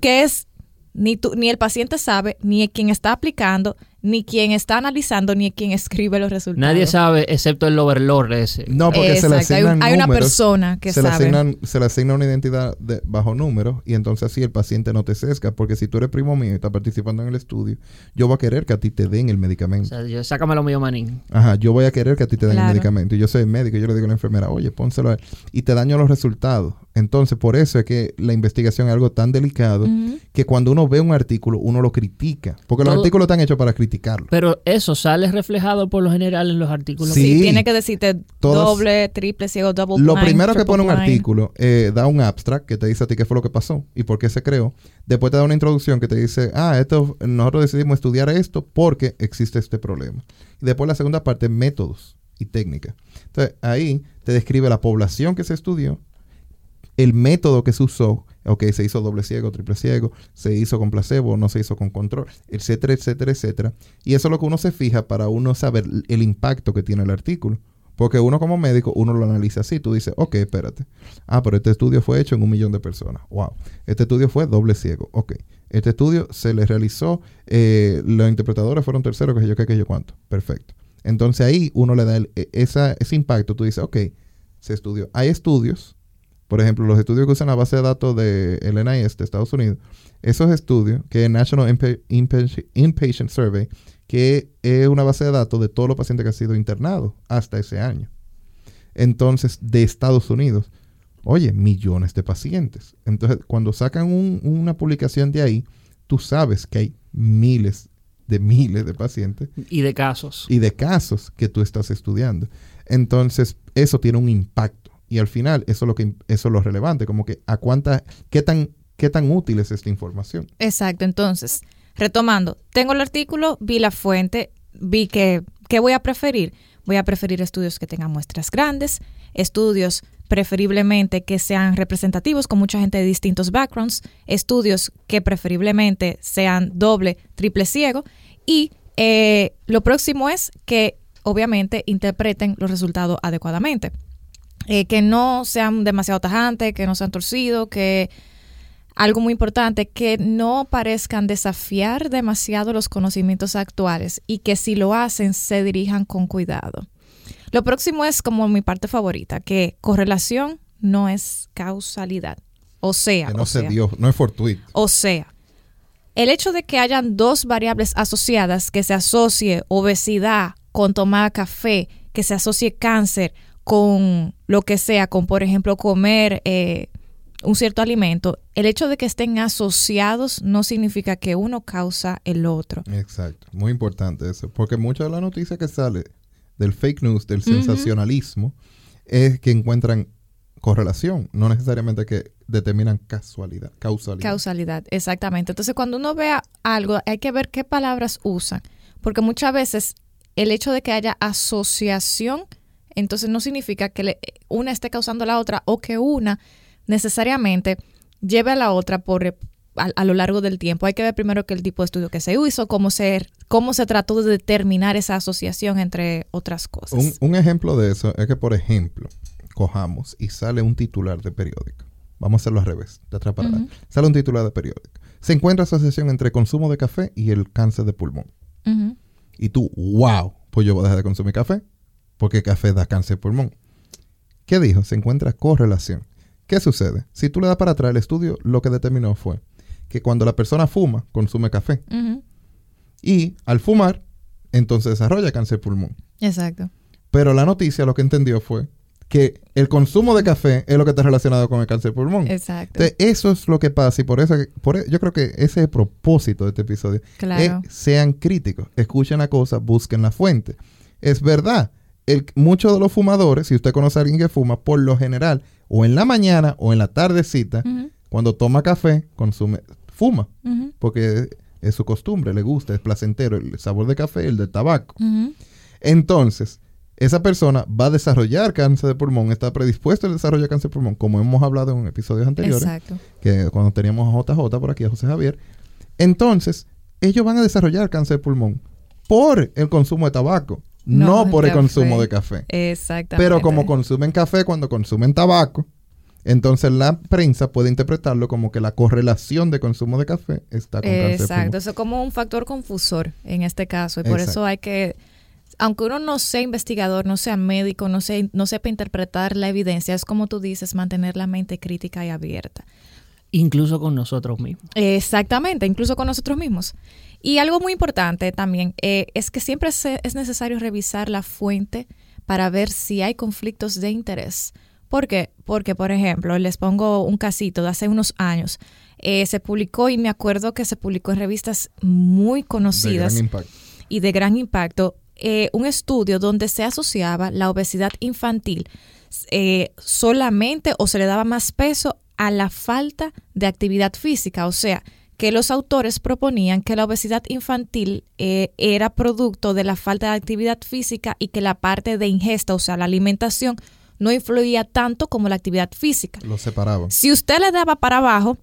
que es ni, tú, ni el paciente sabe, ni quien está aplicando, ni quien está analizando, ni quien escribe los resultados. Nadie sabe, excepto el overlord ese. No, porque se le Exacto, hay, asignan hay una números, persona que se le, sabe. asignan, se le asigna una identidad de, bajo números y entonces así el paciente no te sesga. Porque si tú eres primo mío y estás participando en el estudio, yo voy a querer que a ti te den el O medicamento. sea, yo, sácamelo mío, manín. Ajá, yo voy a querer que a ti te den Claro. el medicamento. Y yo soy médico, yo le digo a la enfermera, oye, pónselo a él. Y te daño los resultados. Entonces, por eso es que la investigación es algo tan delicado que cuando uno ve un artículo, uno lo critica. Porque los artículos están hechos para criticarlo. Pero eso sale reflejado por lo general en los artículos. Sí. Sí, tiene que decirte Todas- doble, triple, ciego, double Lo blind, primero que pone un blind. artículo eh, da un abstract que te dice a ti qué fue lo que pasó y por qué se creó. Después te da una introducción que te dice, ah, esto, nosotros decidimos estudiar esto porque existe este problema. Y después la segunda parte, métodos y técnicas. Entonces ahí te describe la población que se estudió, el método que se usó, ok, se hizo doble ciego, triple ciego, se hizo con placebo, no se hizo con control, etcétera, etcétera, etcétera. Y eso es lo que uno se fija para uno saber el impacto que tiene el artículo. Porque uno como médico, uno lo analiza así. Tú dices, ok, espérate. Ah, pero este estudio fue hecho en un millón de personas. Wow. Este estudio fue doble ciego. Ok. Este estudio se le realizó, eh, los interpretadores fueron terceros, que yo qué, que yo cuánto. Perfecto. Entonces ahí uno le da el- e- esa, ese impacto. Tú dices, ok, se estudió. Hay estudios, por ejemplo, los estudios que usan la base de datos del NIS de Estados Unidos. Esos estudios, que es National Inpa- Inpa- Inpatient Survey, que es una base de datos de todos los pacientes que han sido internados hasta ese año. Entonces, de Estados Unidos, oye, millones de pacientes. Entonces, cuando sacan un- una publicación de ahí, tú sabes que hay miles de miles de pacientes Y de casos. y de casos que tú estás estudiando. Entonces, eso tiene un impacto. Y al final, eso es lo que eso es lo relevante, como que a cuánta, qué tan, qué tan útil es esta información. Exacto, entonces, retomando, tengo el artículo, vi la fuente, vi que, ¿qué voy a preferir? Voy a preferir estudios que tengan muestras grandes, estudios preferiblemente que sean representativos con mucha gente de distintos backgrounds, estudios que preferiblemente sean doble, triple ciego y eh, lo próximo es que obviamente interpreten los resultados adecuadamente. Eh, que no sean demasiado tajantes, que no sean torcidos, que algo muy importante, que no parezcan desafiar demasiado los conocimientos actuales y que si lo hacen se dirijan con cuidado. Lo próximo es como mi parte favorita, que correlación no es causalidad. O sea, Que no o se dio, no es fortuito. o sea, el hecho de que hayan dos variables asociadas, que se asocie obesidad con tomar café, que se asocie cáncer con lo que sea, con por ejemplo comer eh, un cierto alimento, el hecho de que estén asociados no significa que uno causa el otro. Exacto, muy importante eso, porque mucha de la noticia que sale del fake news, del sensacionalismo, es que encuentran correlación, no necesariamente que determinan casualidad, causalidad. Causalidad, exactamente. Entonces, cuando uno vea algo, hay que ver qué palabras usan, porque muchas veces el hecho de que haya asociación, entonces no significa que le- una esté causando a la otra o que una necesariamente lleve a la otra por a, a lo largo del tiempo. Hay que ver primero qué el tipo de estudio que se hizo, cómo se, cómo se trató de determinar esa asociación entre otras cosas. un, un ejemplo de eso es que, por ejemplo, cojamos y sale un titular de periódico. Vamos a hacerlo al revés, de atrás para adelante. Sale un titular de periódico. Se encuentra asociación entre consumo de café y el cáncer de pulmón. Y tú, wow, pues yo voy a dejar de consumir café porque el café da cáncer de pulmón. ¿Qué dijo? Se encuentra correlación. ¿Qué sucede? Si tú le das para atrás el estudio, lo que determinó fue que cuando la persona fuma, consume café. Y al fumar, entonces desarrolla cáncer de pulmón. Exacto. Pero la noticia lo que entendió fue que el consumo de café es lo que está relacionado con el cáncer de pulmón. Exacto. Entonces, eso es lo que pasa y por eso, por, e- yo creo que ese es el propósito de este episodio. Claro. Eh, sean críticos, escuchen la cosa, busquen la fuente. Es verdad, el- muchos de los fumadores, si usted conoce a alguien que fuma, por lo general, o en la mañana o en la tardecita, cuando toma café, consume, fuma, porque es su costumbre, le gusta, es placentero el sabor de café y el de tabaco. Entonces, esa persona va a desarrollar cáncer de pulmón, está predispuesto al desarrollo de cáncer de pulmón, como hemos hablado en episodios anteriores Exacto. que cuando teníamos a JJ por aquí, a José Javier. Entonces, ellos van a desarrollar cáncer de pulmón por el consumo de tabaco, no, No, por el café. consumo de café. Exactamente. Pero como consumen café cuando consumen tabaco, Entonces la prensa puede interpretarlo como que la correlación de consumo de café está con cáncer de Exacto, eso es como un factor confusor en este caso y por Exacto. eso hay que, aunque uno no sea investigador, no sea médico, no, sea, no sepa interpretar la evidencia, es como tú dices, mantener la mente crítica y abierta. Incluso con nosotros mismos. Exactamente, incluso con nosotros mismos. Y algo muy importante también eh, es que siempre se- es necesario revisar la fuente para ver si hay conflictos de interés. ¿Por qué? Porque, por ejemplo, les pongo un casito de hace unos años. Eh, se publicó y me acuerdo que se publicó en revistas muy De conocidas gran y de gran impacto eh, un estudio donde se asociaba la obesidad infantil eh, solamente o se le daba más peso a la falta de actividad física, o sea, que los autores proponían que la obesidad infantil eh, era producto de la falta de actividad física y que la parte de ingesta, o sea, la alimentación, no influía tanto como la actividad física. Lo separaban. Si usted le daba para abajo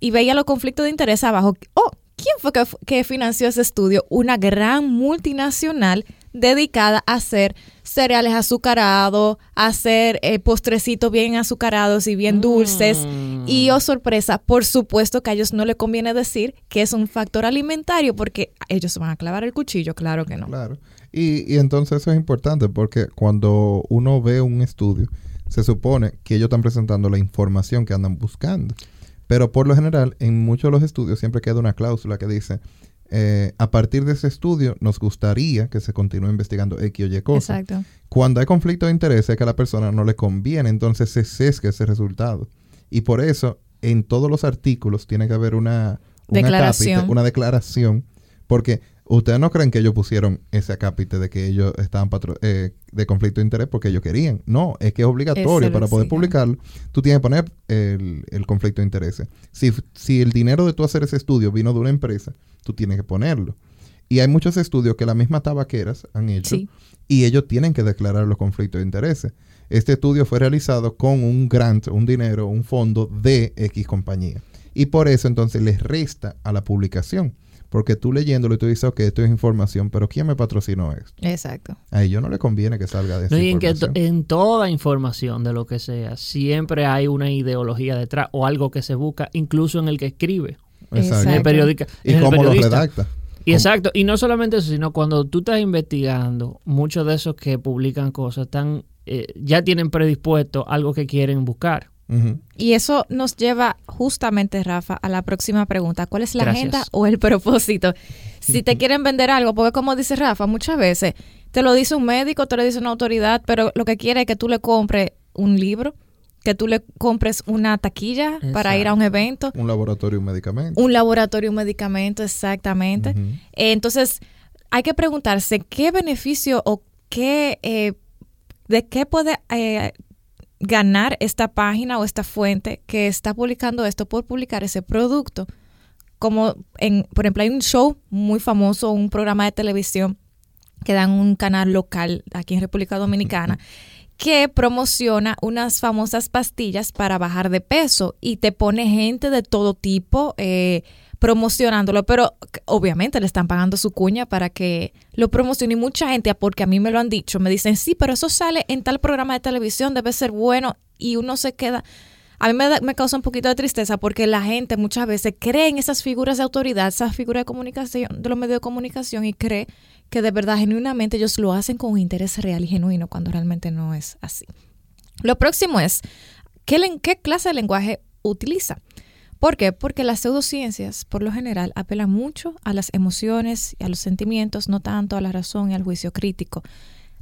y veía los conflictos de interés abajo, oh, ¿quién fue que, que financió ese estudio? Una gran multinacional dedicada a hacer cereales azucarados, a hacer eh, postrecitos bien azucarados y bien dulces. Mm. Y oh sorpresa, por supuesto que a ellos no le conviene decir que es un factor alimentario porque ellos se van a clavar el cuchillo, claro que no. Claro. Y, y entonces eso es importante porque cuando uno ve un estudio, se supone que ellos están presentando la información que andan buscando. Pero por lo general, en muchos de los estudios siempre queda una cláusula que dice, eh, a partir de ese estudio nos gustaría que se continúe investigando X o Y cosas. Exacto. Cuando hay conflicto de interés es que a la persona no le conviene, entonces se sesga ese resultado. Y por eso, en todos los artículos tiene que haber una, un Declaración. acápite, una declaración, porque ustedes no creen que ellos pusieron ese acápite de que ellos estaban eh, de conflicto de interés porque ellos querían. No, es que es obligatorio para poder publicarlo. Tú tienes que poner el, el conflicto de interés. Si, si el dinero de tú hacer ese estudio vino de una empresa, tú tienes que ponerlo. Y hay muchos estudios que las mismas tabaqueras han hecho Sí. y ellos tienen que declarar los conflictos de intereses. Este estudio fue realizado con un grant, un dinero, un fondo de X compañía. Y por eso entonces les resta a la publicación. Porque tú leyéndolo y tú dices, ok, esto es información, pero ¿quién me patrocinó esto? Exacto. A ellos no le conviene que salga de esa No, y en, que en toda información de lo que sea, siempre hay una ideología detrás o algo que se busca, incluso en el que escribe. En el Exacto. periódica, Y en el cómo lo periodista. redacta. Y exacto, y no solamente eso, sino cuando tú estás investigando, muchos de esos que publican cosas están, eh, ya tienen predispuesto algo que quieren buscar. Y eso nos lleva justamente, Rafa, a la próxima pregunta. ¿Cuál es la Gracias. agenda o el *laughs* propósito? Si te quieren vender algo, porque como dice Rafa, muchas veces te lo dice un médico, te lo dice una autoridad, pero lo que quiere es que tú le compres un libro, que tú le compres una taquilla para ir a un evento, Un laboratorio, un medicamento. un laboratorio, un medicamento, exactamente. Eh, entonces, hay que preguntarse qué beneficio o qué, eh, de qué puede eh, ganar esta página o esta fuente que está publicando esto por publicar ese producto. Como, en, por ejemplo, hay un show muy famoso, un programa de televisión que dan un canal local aquí en República Dominicana que promociona unas famosas pastillas para bajar de peso y te pone gente de todo tipo eh, promocionándolo, pero obviamente le están pagando su cuña para que lo promocione y mucha gente, porque a mí me lo han dicho, me dicen, sí, pero eso sale en tal programa de televisión, debe ser bueno y uno se queda... A mí me, da- me causa un poquito de tristeza porque la gente muchas veces cree en esas figuras de autoridad, esas figuras de comunicación, de los medios de comunicación y cree que de verdad, genuinamente, ellos lo hacen con un interés real y genuino cuando realmente no es así. Lo próximo es, ¿qué, qué clase de lenguaje utiliza? ¿Por qué? Porque las pseudociencias, por lo general, apelan mucho a las emociones y a los sentimientos, no tanto a la razón y al juicio crítico.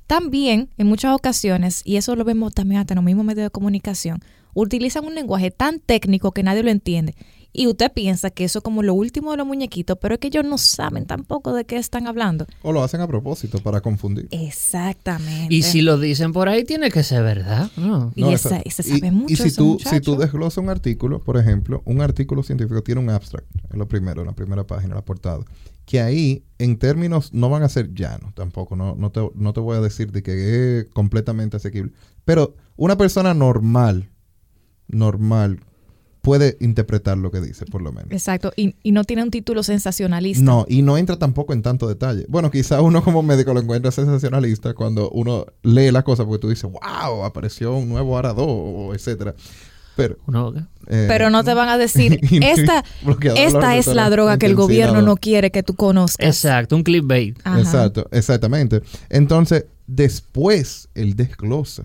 También, en muchas ocasiones, y eso lo vemos también hasta en los mismos medios de comunicación, utilizan un lenguaje tan técnico que nadie lo entiende. Y usted piensa que eso es como lo último de los muñequitos, pero es que ellos no saben tampoco de qué están hablando. O lo hacen a propósito para confundir. Exactamente. Y si lo dicen por ahí, tiene que ser verdad. ¿no? Y No, esa- esa- y se sabe y- mucho Y si tú, si tú desglosas un artículo, por ejemplo, un artículo científico tiene un abstract, en lo primero, en la primera página, en la portada, que ahí, en términos, no van a ser llanos tampoco, no, no, te, no te voy a decir de que es completamente asequible, pero una persona normal, normal, puede interpretar lo que dice, por lo menos. Exacto, y, y no tiene un título sensacionalista. No, y no entra tampoco en tanto detalle. Bueno, quizá uno como médico lo encuentra sensacionalista cuando uno lee la cosa porque tú dices, wow, apareció un nuevo arador, o etcétera. Pero, ¿qué? eh, Pero no te van a decir, *laughs* esta, esta es la droga que el gobierno no quiere que tú conozcas. Exacto, un clickbait. Ajá. Exacto, exactamente. Entonces, después él desglosa.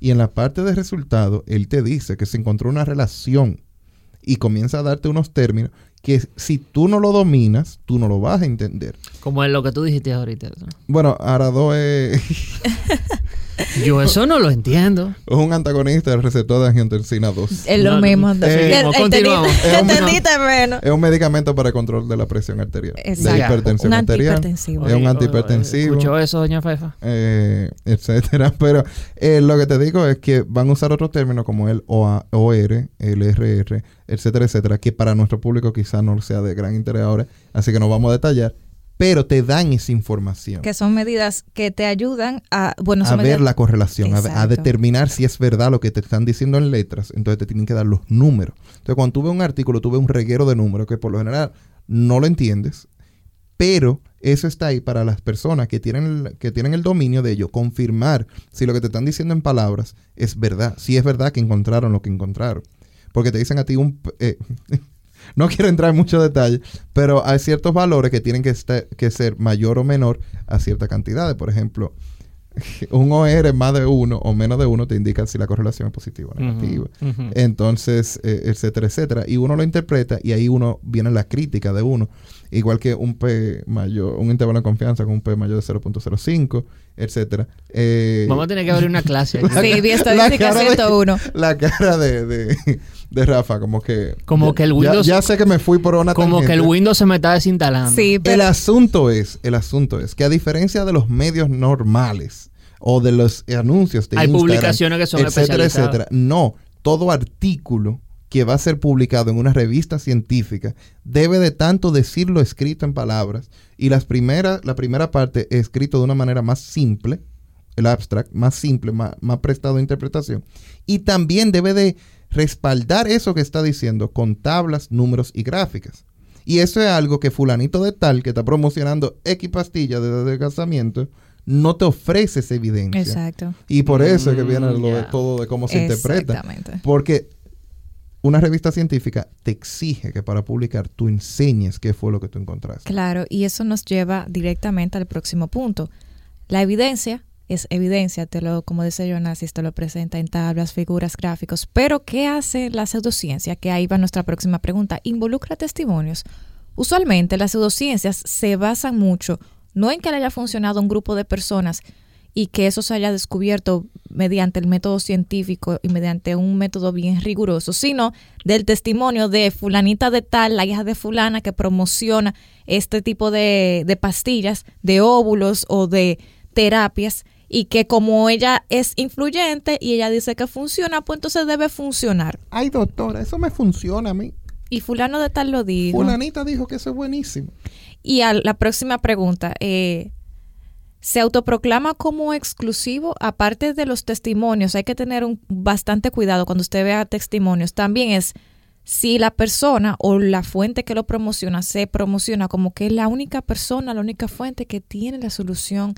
Y en la parte de resultado, él te dice que se encontró una relación y comienza a darte unos términos que si tú no lo dominas, tú no lo vas a entender. Como es lo que tú dijiste ahorita. ¿no? Bueno, Arado es, *laughs* Yo eso no lo entiendo. es un antagonista del receptor de angiotensina 2. Es lo No, mismo. eh, continuamos. *laughs* Entendiste menos. Es un medicamento para el control de la presión arterial. Exacto. De hipertensión Un arterial. antihipertensivo. Es un antihipertensivo. ¿Escuchó eso, doña Fefa? eh, etcétera. *laughs* Pero eh, lo que te digo es que van a usar otros términos como el OA, OR, el RR, etcétera, etcétera, que para nuestro público quizá no sea de gran interés ahora, así que no vamos a detallar, pero te dan esa información. Que son medidas que te ayudan a, bueno, a ver medidas- la correlación, a, determinar si es verdad lo que te están diciendo en letras, entonces te tienen que dar los números. Entonces, cuando tú ves un artículo, tú ves un reguero de números que por lo general no lo entiendes, pero eso está ahí para las personas que tienen, el, que tienen el dominio de ello, confirmar si lo que te están diciendo en palabras es verdad, si es verdad que encontraron lo que encontraron. Porque te dicen a ti un... eh, *laughs* no quiero entrar en muchos detalles, pero hay ciertos valores que tienen que, esta- que ser mayor o menor a cierta cantidad. Por ejemplo, *laughs* un OR más de uno o menos de uno te indica si la correlación es positiva o negativa. Entonces, eh, etcétera, etcétera. Y uno lo interpreta y ahí uno viene la crítica de uno. Igual que un P mayor, un intervalo de confianza con un P mayor de 0.05, etcétera. Eh, Vamos a tener que abrir una clase. *laughs* aquí. Sí, vi la estadística cara de- 101. La cara de, de, de Rafa, como que... Como ya- que el Windows- Ya, sé que me fui por una Como que el. Windows se me está desinstalando. Sí, El pero asunto es, el asunto es que a diferencia de los medios normales o de los anuncios de Hay Instagram, publicaciones que son etcétera, especializadas. etcétera, no, todo artículo que va a ser publicado en una revista científica debe de tanto decirlo escrito en palabras y las primeras, la primera parte escrito de una manera más simple, el abstract, más simple, más, más prestado a interpretación, y también debe de respaldar eso que está diciendo con tablas, números y gráficas. Y eso es algo que fulanito de tal que está promocionando X pastillas de adelgazamiento no te ofrece esa evidencia. Exacto. Y por eso es que Mm, viene lo de todo de cómo se interpreta. Exactamente. Porque una revista científica te exige que para publicar tú enseñes qué fue lo que tú encontraste. Claro, y eso nos lleva directamente al próximo punto. La evidencia es evidencia, te lo, como dice Jonas, te lo presenta en tablas, figuras, gráficos. Pero, ¿qué hace la pseudociencia? Que ahí va nuestra próxima pregunta. ¿Involucra testimonios? Usualmente las pseudociencias se basan mucho, no en que le haya funcionado un grupo de personas y que eso se haya descubierto mediante el método científico y mediante un método bien riguroso, sino del testimonio de fulanita de tal, la hija de fulana que promociona este tipo de, de pastillas, de óvulos o de terapias y que como ella es influyente y ella dice que funciona, pues entonces debe funcionar. Ay, doctora, eso me funciona a mí. Y fulano de tal lo dijo. Fulanita dijo que eso es buenísimo. Y a la próxima pregunta, eh, ¿se autoproclama como exclusivo? Aparte de los testimonios, hay que tener un, bastante cuidado cuando usted vea testimonios. También es si la persona o la fuente que lo promociona se promociona como que es la única persona, la única fuente que tiene la solución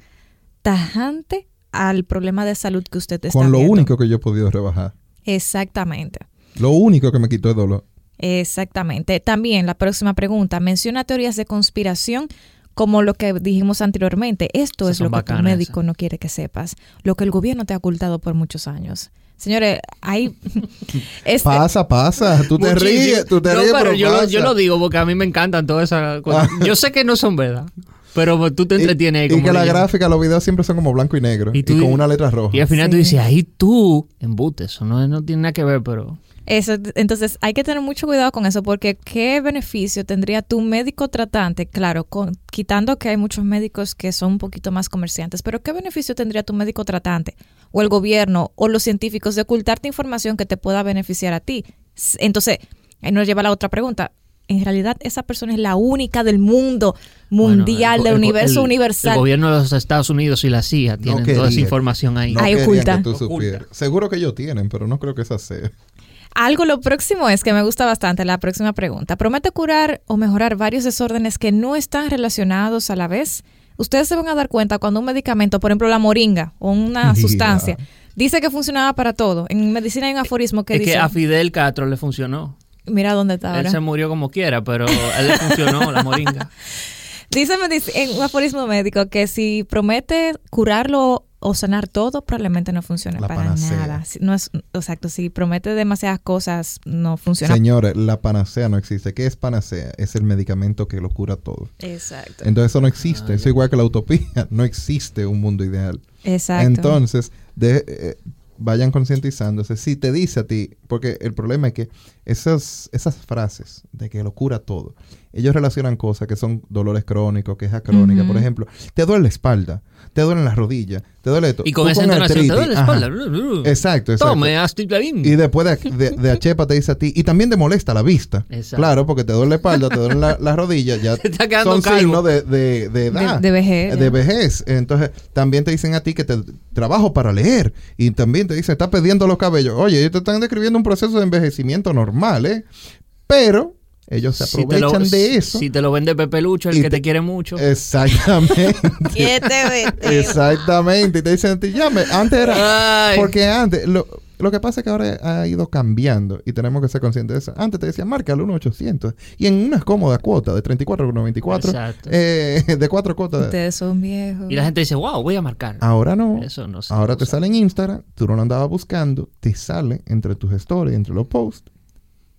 tajante al problema de salud que usted está Con lo viendo. único que yo he podido rebajar. Exactamente. Lo único que me quitó el dolor. Exactamente. También la próxima pregunta menciona teorías de conspiración como lo que dijimos anteriormente. Esto es lo que tu médico no quiere que sepas, lo que el gobierno te ha ocultado por muchos años. Señores, hay... *laughs* este- Pasa, pasa. Tú te Muchísimo. ríes, tú te No, ríes, pero pero yo, lo, pasa. yo lo digo porque a mí me encantan todas esas cosas. *laughs* Yo sé que no son verdad, pero tú te entretienes ahí Y, y como que la gráfica, los videos siempre son como blanco y negro. Y Y, tú- con una letra roja. Y al final tú Sí. dices, ahí tú, embute, eso no, no tiene nada que ver, pero... Eso, entonces hay que tener mucho cuidado con eso porque ¿qué beneficio tendría tu médico tratante? Claro, con- quitando que hay muchos médicos que son un poquito más comerciantes, pero ¿qué beneficio tendría tu médico tratante o el gobierno o los científicos de ocultarte información que te pueda beneficiar a ti? Entonces, ahí nos lleva a la otra pregunta. En realidad, esa persona es la única del mundo mundial, Bueno, el- del el- universo el- universal. El gobierno de los Estados Unidos y la CIA tienen toda esa información ahí. No querían oculta. que tú Oculta. supieras. Seguro que ellos tienen, pero no creo que esa sea. Algo lo próximo es que me gusta bastante la próxima pregunta. ¿Promete curar o mejorar varios desórdenes que no están relacionados a la vez? Ustedes se van a dar cuenta cuando un medicamento, por ejemplo la moringa o una *laughs* sustancia, Dice que funcionaba para todo. En medicina hay un aforismo que es dice... que a Fidel Castro le funcionó. Mira dónde está Él se murió como quiera, pero a él le funcionó la moringa. *laughs* Dice en un aforismo médico que si promete curarlo o sanar todo, probablemente no funcione La para panacea. nada. No es, exacto, si promete demasiadas cosas, no funciona. Señores, la panacea no existe. ¿Qué es panacea? Es el medicamento que lo cura todo. Exacto. Entonces eso no existe. eso igual que la utopía. *laughs* No existe un mundo ideal. Exacto. Entonces, de- eh, vayan concientizándose. Si te dice a ti, porque el problema es que esas, esas frases de que lo cura todo, ellos relacionan cosas que son dolores crónicos, quejas crónicas. Por ejemplo, te duele la espalda, te duelen las rodillas, te duele esto. Y con Tú esa entonación, ¿te duele la ajá. espalda? Exacto, exacto. Tome, astiplarín. Y después de, de, de Achepa te dice a ti, y también te molesta la vista. Exacto. Claro, porque te duele la espalda, te duelen la- las rodillas, ya *laughs* Te está quedando son calvo. signos de, de, de edad. De- de vejez, De ya. vejez. Entonces, también te dicen a ti que te trabajo para leer. Y también te dicen, estás perdiendo los cabellos. Oye, ellos te están describiendo un proceso de envejecimiento normal, ¿eh? Pero ellos se Si te lo- aprovechan de eso. Si te lo vende Pepe Lucho, el que te, te- quiere mucho. Exactamente. *laughs* ¿Qué te? Exactamente. Y te dicen a ti, llame. Antes era. Ay. Porque antes, lo, lo que pasa es que ahora ha ido cambiando y tenemos que ser conscientes de eso. Antes te decían, marca al 1-800 y en unas cómodas cuotas de 34,94, Exacto. eh, de cuatro cuotas. Ustedes son viejos. Y la gente dice, wow, voy a marcar. Ahora no. Eso no se Ahora te usa. sale en Instagram, tú no lo andabas buscando, te sale entre tus stories, entre los posts.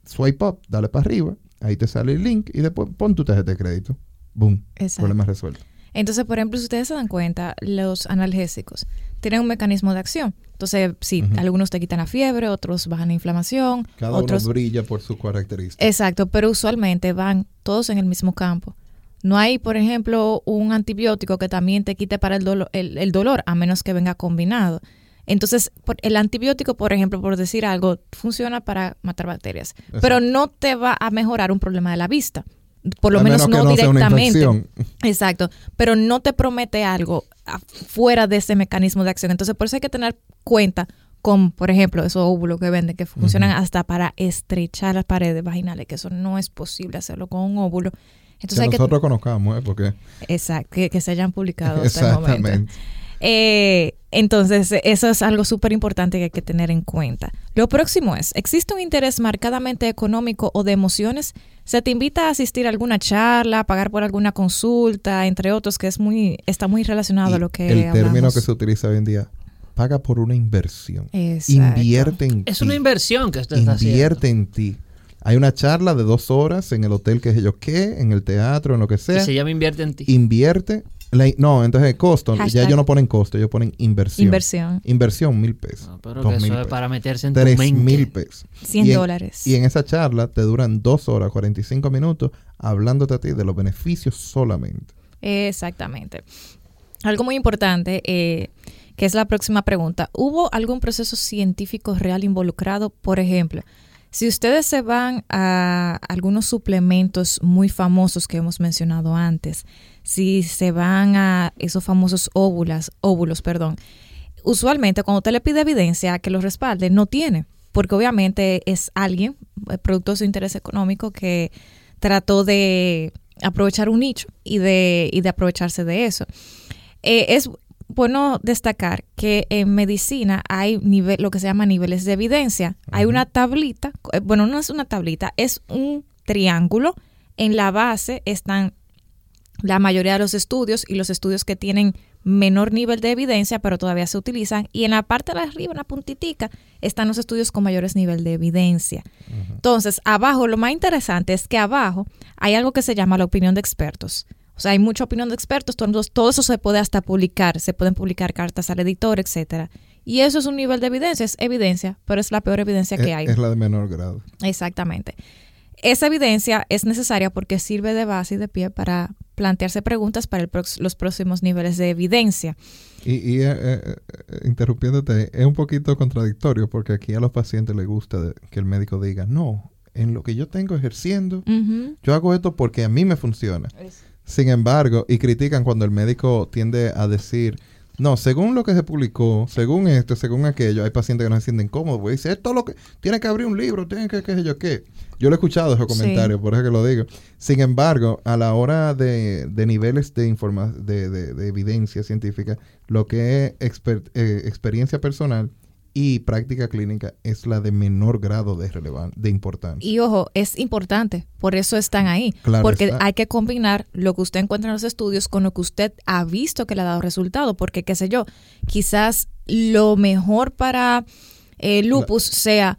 Swipe up, dale para arriba, ahí te sale el link y después pon tu tarjeta de crédito. Boom. Exacto. Problema resuelto. Entonces, por ejemplo, si ustedes se dan cuenta, los analgésicos tienen un mecanismo de acción. Entonces, sí, algunos te quitan la fiebre, otros bajan la inflamación, Cada otros... uno brilla por sus características. Exacto, pero usualmente van todos en el mismo campo. No hay, por ejemplo, un antibiótico que también te quite para el, dolo- el, el dolor, a menos que venga combinado. Entonces, por- el antibiótico, por ejemplo, por decir algo, funciona para matar bacterias, pero no te va a mejorar un problema de la vista. Por lo menos, menos que no, directamente. Exacto, pero no te promete algo fuera de ese mecanismo de acción. Entonces, por eso hay que tener cuenta con, por ejemplo, esos óvulos que venden que funcionan hasta para estrechar las paredes vaginales, que eso no es posible hacerlo con un óvulo. Entonces que hay que nosotros conozcamos, ¿eh? Porque... exacto, que, que se hayan publicado hasta el momento. Exactamente. Eh, entonces, eso es algo súper importante que hay que tener en cuenta. Lo próximo es, ¿existe un interés marcadamente económico o de emociones? ¿Se te invita a asistir a alguna charla, a pagar por alguna consulta, entre otros, que es muy, está muy relacionado a Y lo que el término que se utiliza hoy en día, paga por una inversión. Exacto. Invierte en Es una inversión que usted está haciendo. Invierte en ti. Hay una charla de dos horas en el hotel que es yo qué, en el teatro, en lo que Y sea. se llama Invierte en ti. Invierte. La- no, entonces el costo, ya ellos no ponen costo, ellos ponen inversión. Inversión. Inversión, mil pesos. No, pero dos que mil eso es pesos, para meterse en tu Tres mente. mil pesos. 100 Y en- dólares. Y en esa charla te duran dos horas, 45 minutos, hablándote a ti de los beneficios solamente. Exactamente. Algo muy importante, eh, que es la próxima pregunta. ¿Hubo algún proceso científico real involucrado? Por ejemplo, si ustedes se van a algunos suplementos muy famosos que hemos mencionado antes, si se van a esos famosos óvulas, óvulos, perdón, usualmente cuando usted le pide evidencia que los respalde, no tiene, porque obviamente es alguien, eh, producto de su interés económico, que trató de aprovechar un nicho y de, y de aprovecharse de eso. Eh, es bueno destacar que en medicina hay nivel, lo que se llama niveles de evidencia. Hay una tablita, eh, bueno, no es una tablita, es un triángulo. En la base están la mayoría de los estudios y los estudios que tienen menor nivel de evidencia, pero todavía se utilizan. Y en la parte de arriba, en la puntitica, están los estudios con mayores nivel de evidencia. Entonces, abajo, lo más interesante es que abajo hay algo que se llama la opinión de expertos. O sea, hay mucha opinión de expertos, todo, todo eso se puede hasta publicar, se pueden publicar cartas al editor, etcétera. Y eso es un nivel de evidencia, es evidencia, pero es la peor evidencia que hay. es la de menor grado. Exactamente. Esa evidencia es necesaria porque sirve de base y de pie para plantearse preguntas para el prox- los próximos niveles de evidencia. Y, y, eh, eh, eh, interrumpiéndote, es un poquito contradictorio porque aquí a los pacientes les gusta de- que el médico diga, no, en lo que yo tengo ejerciendo, yo hago esto porque a mí me funciona. Sin embargo, y critican cuando el médico tiende a decir, no, según lo que se publicó, según esto, según aquello, hay pacientes que no se sienten cómodos, porque dice, esto es lo que, tiene que abrir un libro, tiene que, qué sé yo qué. Yo lo he escuchado esos Sí. comentarios, por eso que lo digo. Sin embargo, a la hora de, de niveles de, informa de, de- de evidencia científica, lo que es exper- eh, experiencia personal y práctica clínica es la de menor grado de relevan de importancia. Y ojo, es importante, por eso están ahí, Claro porque está. hay que combinar lo que usted encuentra en los estudios con lo que usted ha visto que le ha dado resultado, porque qué sé yo, quizás lo mejor para eh, lupus sea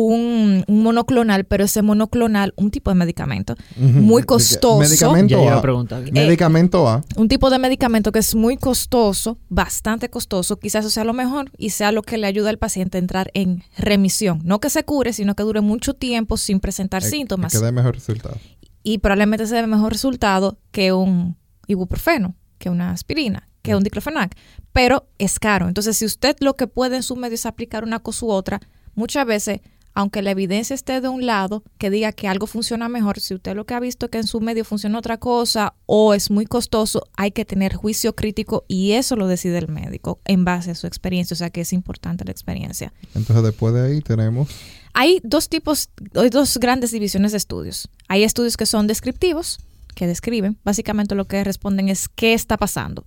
un, un monoclonal, pero ese monoclonal, un tipo de medicamento muy costoso, Medicamento Ya A. a preguntar. Eh, Medicamento A. un tipo de medicamento que es muy costoso, bastante costoso, quizás eso sea lo mejor y sea lo que le ayuda al paciente a entrar en remisión. No que se cure, sino que dure mucho tiempo sin presentar eh, síntomas. Que dé mejor resultado. Y probablemente se dé mejor resultado que un ibuprofeno, que una aspirina, que un diclofenac. Pero es caro. Entonces, si usted lo que puede en su medio es aplicar una cosa u otra, muchas veces aunque la evidencia esté de un lado, que diga que algo funciona mejor, si usted lo que ha visto que en su medio funciona otra cosa o es muy costoso, hay que tener juicio crítico y eso lo decide el médico en base a su experiencia, o sea que es importante la experiencia. Entonces después de ahí tenemos Hay dos tipos, hay dos grandes divisiones de estudios. Hay estudios que son descriptivos, que describen, básicamente lo que responden es qué está pasando.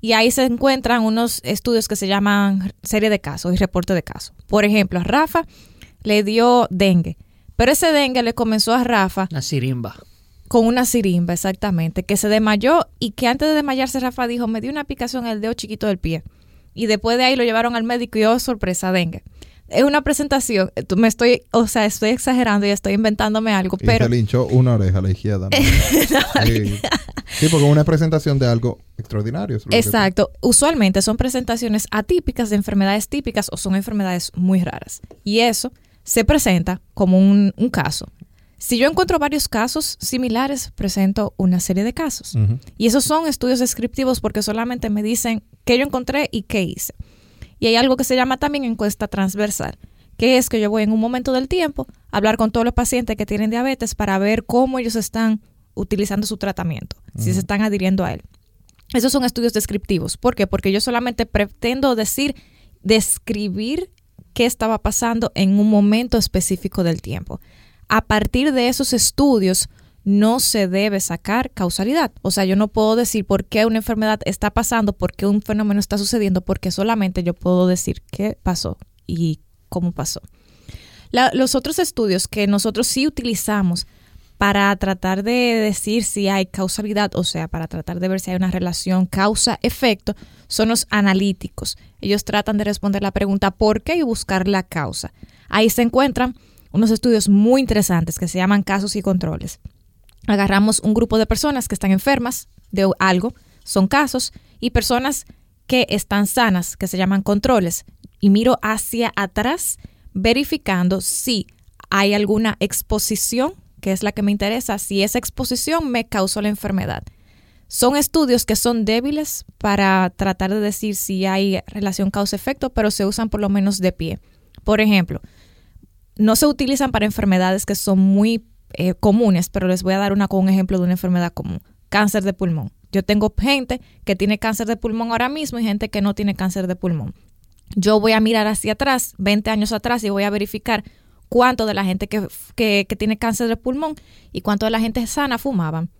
Y ahí se encuentran unos estudios que se llaman serie de casos y reporte de casos. Por ejemplo, Rafa le dio dengue, pero ese dengue le comenzó a Rafa La sirimba. con una sirimba, exactamente, que se desmayó y que antes de desmayarse Rafa dijo, me dio una picación en el dedo chiquito del pie. Y después de ahí lo llevaron al médico y oh, sorpresa, dengue. Es una presentación, eh, me estoy, o sea, estoy exagerando y estoy inventándome algo, y pero se le hinchó una oreja a la izquierda. ¿no? *laughs* sí. Sí, porque es una presentación de algo extraordinario. que- Exacto. Usualmente son presentaciones atípicas de enfermedades típicas o son enfermedades muy raras. Y eso se presenta como un, un caso. Si yo encuentro varios casos similares, presento una serie de casos. Y esos son estudios descriptivos porque solamente me dicen qué yo encontré y qué hice. Y hay algo que se llama también encuesta transversal, que es que yo voy en un momento del tiempo a hablar con todos los pacientes que tienen diabetes para ver cómo ellos están utilizando su tratamiento, si se están adhiriendo a él. Esos son estudios descriptivos. ¿Por qué? Porque yo solamente pretendo decir, describir qué estaba pasando en un momento específico del tiempo. A partir de esos estudios no se debe sacar causalidad. O sea, yo no puedo decir por qué una enfermedad está pasando, por qué un fenómeno está sucediendo, porque solamente yo puedo decir qué pasó y cómo pasó. Los otros estudios que nosotros sí utilizamos para tratar de decir si hay causalidad, o sea, para tratar de ver si hay una relación causa-efecto, son los analíticos. Ellos tratan de responder la pregunta ¿por qué? y buscar la causa. Ahí se encuentran unos estudios muy interesantes que se llaman casos y controles. Agarramos un grupo de personas que están enfermas de algo, son casos, y personas que están sanas, que se llaman controles, y miro hacia atrás verificando si hay alguna exposición, que es la que me interesa, si esa exposición me causó la enfermedad. Son estudios que son débiles para tratar de decir si hay relación causa-efecto, pero se usan por lo menos de pie. Por ejemplo, no se utilizan para enfermedades que son muy eh, comunes, pero les voy a dar un ejemplo de una enfermedad común. Cáncer de pulmón. Yo tengo gente que tiene cáncer de pulmón ahora mismo y gente que no tiene cáncer de pulmón. Yo voy a mirar hacia atrás, 20 años atrás, y voy a verificar cuánto de la gente que, que, que tiene cáncer de pulmón y cuánto de la gente sana fumaban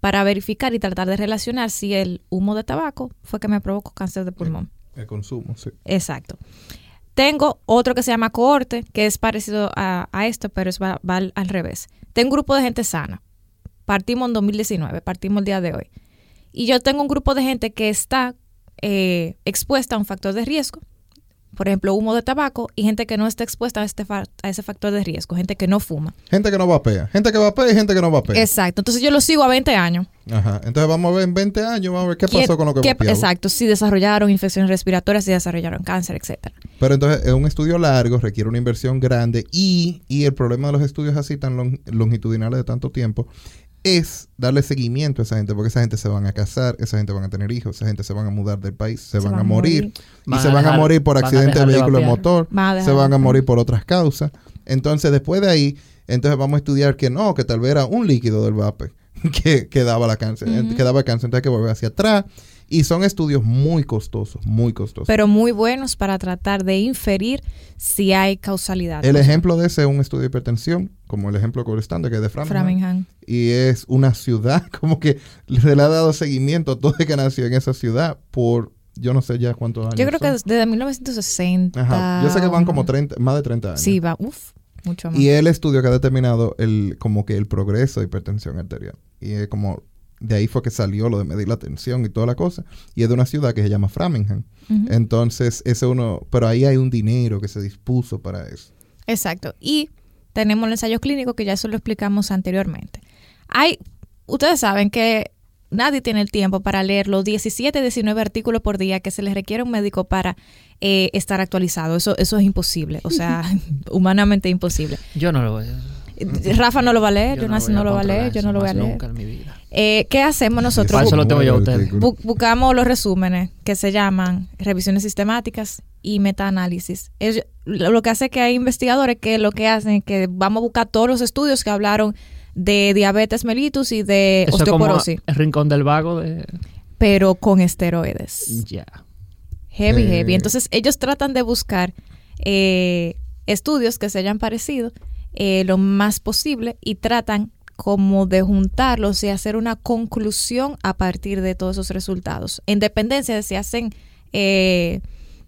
para verificar y tratar de relacionar si el humo de tabaco fue que me provocó cáncer de pulmón. El consumo, sí. Exacto. Tengo otro que se llama cohorte, que es parecido a, a esto, pero es va, va al, al revés. Tengo un grupo de gente sana. Partimos en 2019, partimos el día de hoy. Y yo tengo un grupo de gente que está eh, expuesta a un factor de riesgo, por ejemplo, humo de tabaco, y gente que no está expuesta a, este fa- a ese factor de riesgo, gente que no fuma. Gente que no vapea. Gente que vapea y gente que no vapea. Exacto. Entonces yo lo sigo a 20 años. Ajá. Entonces vamos a ver en 20 años, vamos a ver qué ¿Quién- pasó con lo que qué-. Exacto. Si desarrollaron infecciones respiratorias, si desarrollaron cáncer, etcétera. Pero entonces es un estudio largo, requiere una inversión grande y, y el problema de los estudios así tan long- longitudinales de tanto tiempo es darle seguimiento a esa gente, porque esa gente se van a casar, esa gente van a tener hijos, esa gente se van a mudar del país, se, van, a morir, y se van a morir por accidente de vehículo de motor, Van se van a morir por otras causas. Entonces, después de ahí, entonces vamos a estudiar que no, que tal vez era un líquido del vape *laughs* que, que daba la cáncer, que daba cáncer, entonces hay que volver hacia atrás. Y son estudios muy costosos, muy costosos. pero muy buenos para tratar de inferir si hay causalidad. El ejemplo de ese es un estudio de hipertensión, como el ejemplo estándar que es de Framingham. Framingham. Y es una ciudad, *laughs* como que se le ha dado seguimiento todo de que nació en esa ciudad por yo no sé ya cuántos años. Yo creo que desde 1960. Ajá. Yo sé que van como 30, más de 30 años. Sí, va, uff, mucho más. Y el estudio que ha determinado el, como que el progreso de hipertensión arterial. Y es como, de ahí fue que salió lo de medir la tensión y toda la cosa. Y es de una ciudad que se llama Framingham. Entonces, ese uno, pero ahí hay un dinero que se dispuso para eso. Exacto. Y tenemos el ensayo clínico, que ya eso lo explicamos anteriormente. Hay, ustedes saben que nadie tiene el tiempo para leer los 17, 19 artículos por día que se les requiere a un médico para eh, estar actualizado. Eso, eso es imposible, o sea, *laughs* *laughs* humanamente imposible. Yo no lo voy a... Rafa no lo va a leer, yo Jonas no, lo va a leer, yo no lo voy a leer. nunca en mi vida. Eh, ¿Qué hacemos nosotros? Eso lo tengo yo a ustedes. Bu- buscamos los resúmenes que se llaman revisiones sistemáticas y metaanálisis. Es- Lo que hace que hay investigadores que lo que hacen es que vamos a buscar todos los estudios que hablaron de diabetes mellitus y de Eso es como osteoporosis, el rincón del vago de... pero con esteroides. Ya. Heavy, Eh. heavy. Entonces ellos tratan de buscar eh, estudios que se hayan parecido eh, lo más posible y tratan como de juntarlos y hacer una conclusión a partir de todos esos resultados. En dependencia de si hacen eh,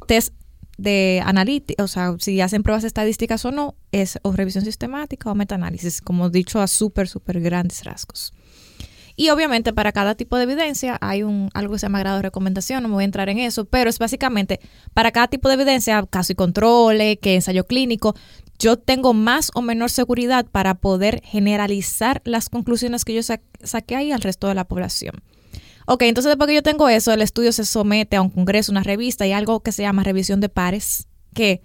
test de analítica, o sea, si hacen pruebas estadísticas o no, es o revisión sistemática o metaanálisis, como dicho a súper, súper grandes rasgos. Y obviamente para cada tipo de evidencia hay un algo que se llama grado de recomendación, no me voy a entrar en eso, pero es básicamente para cada tipo de evidencia, caso y controle, que ensayo clínico, yo tengo más o menor seguridad para poder generalizar las conclusiones que yo sa- saqué ahí al resto de la población. Ok, entonces después que yo tengo eso, el estudio se somete a un congreso, una revista y algo que se llama revisión de pares, que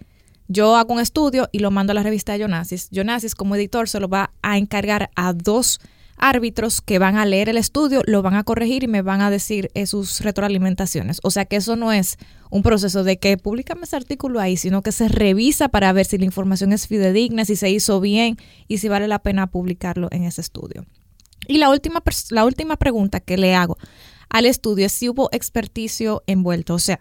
yo hago un estudio y lo mando a la revista de Jonasis. Jonasis como editor se lo va a encargar a dos árbitros que van a leer el estudio, lo van a corregir y me van a decir eh, sus retroalimentaciones. O sea que eso no es un proceso de que públicame ese artículo ahí, sino que se revisa para ver si la información es fidedigna, si se hizo bien y si vale la pena publicarlo en ese estudio. Y la última, la última pregunta que le hago al estudio es si hubo experticio envuelto. O sea,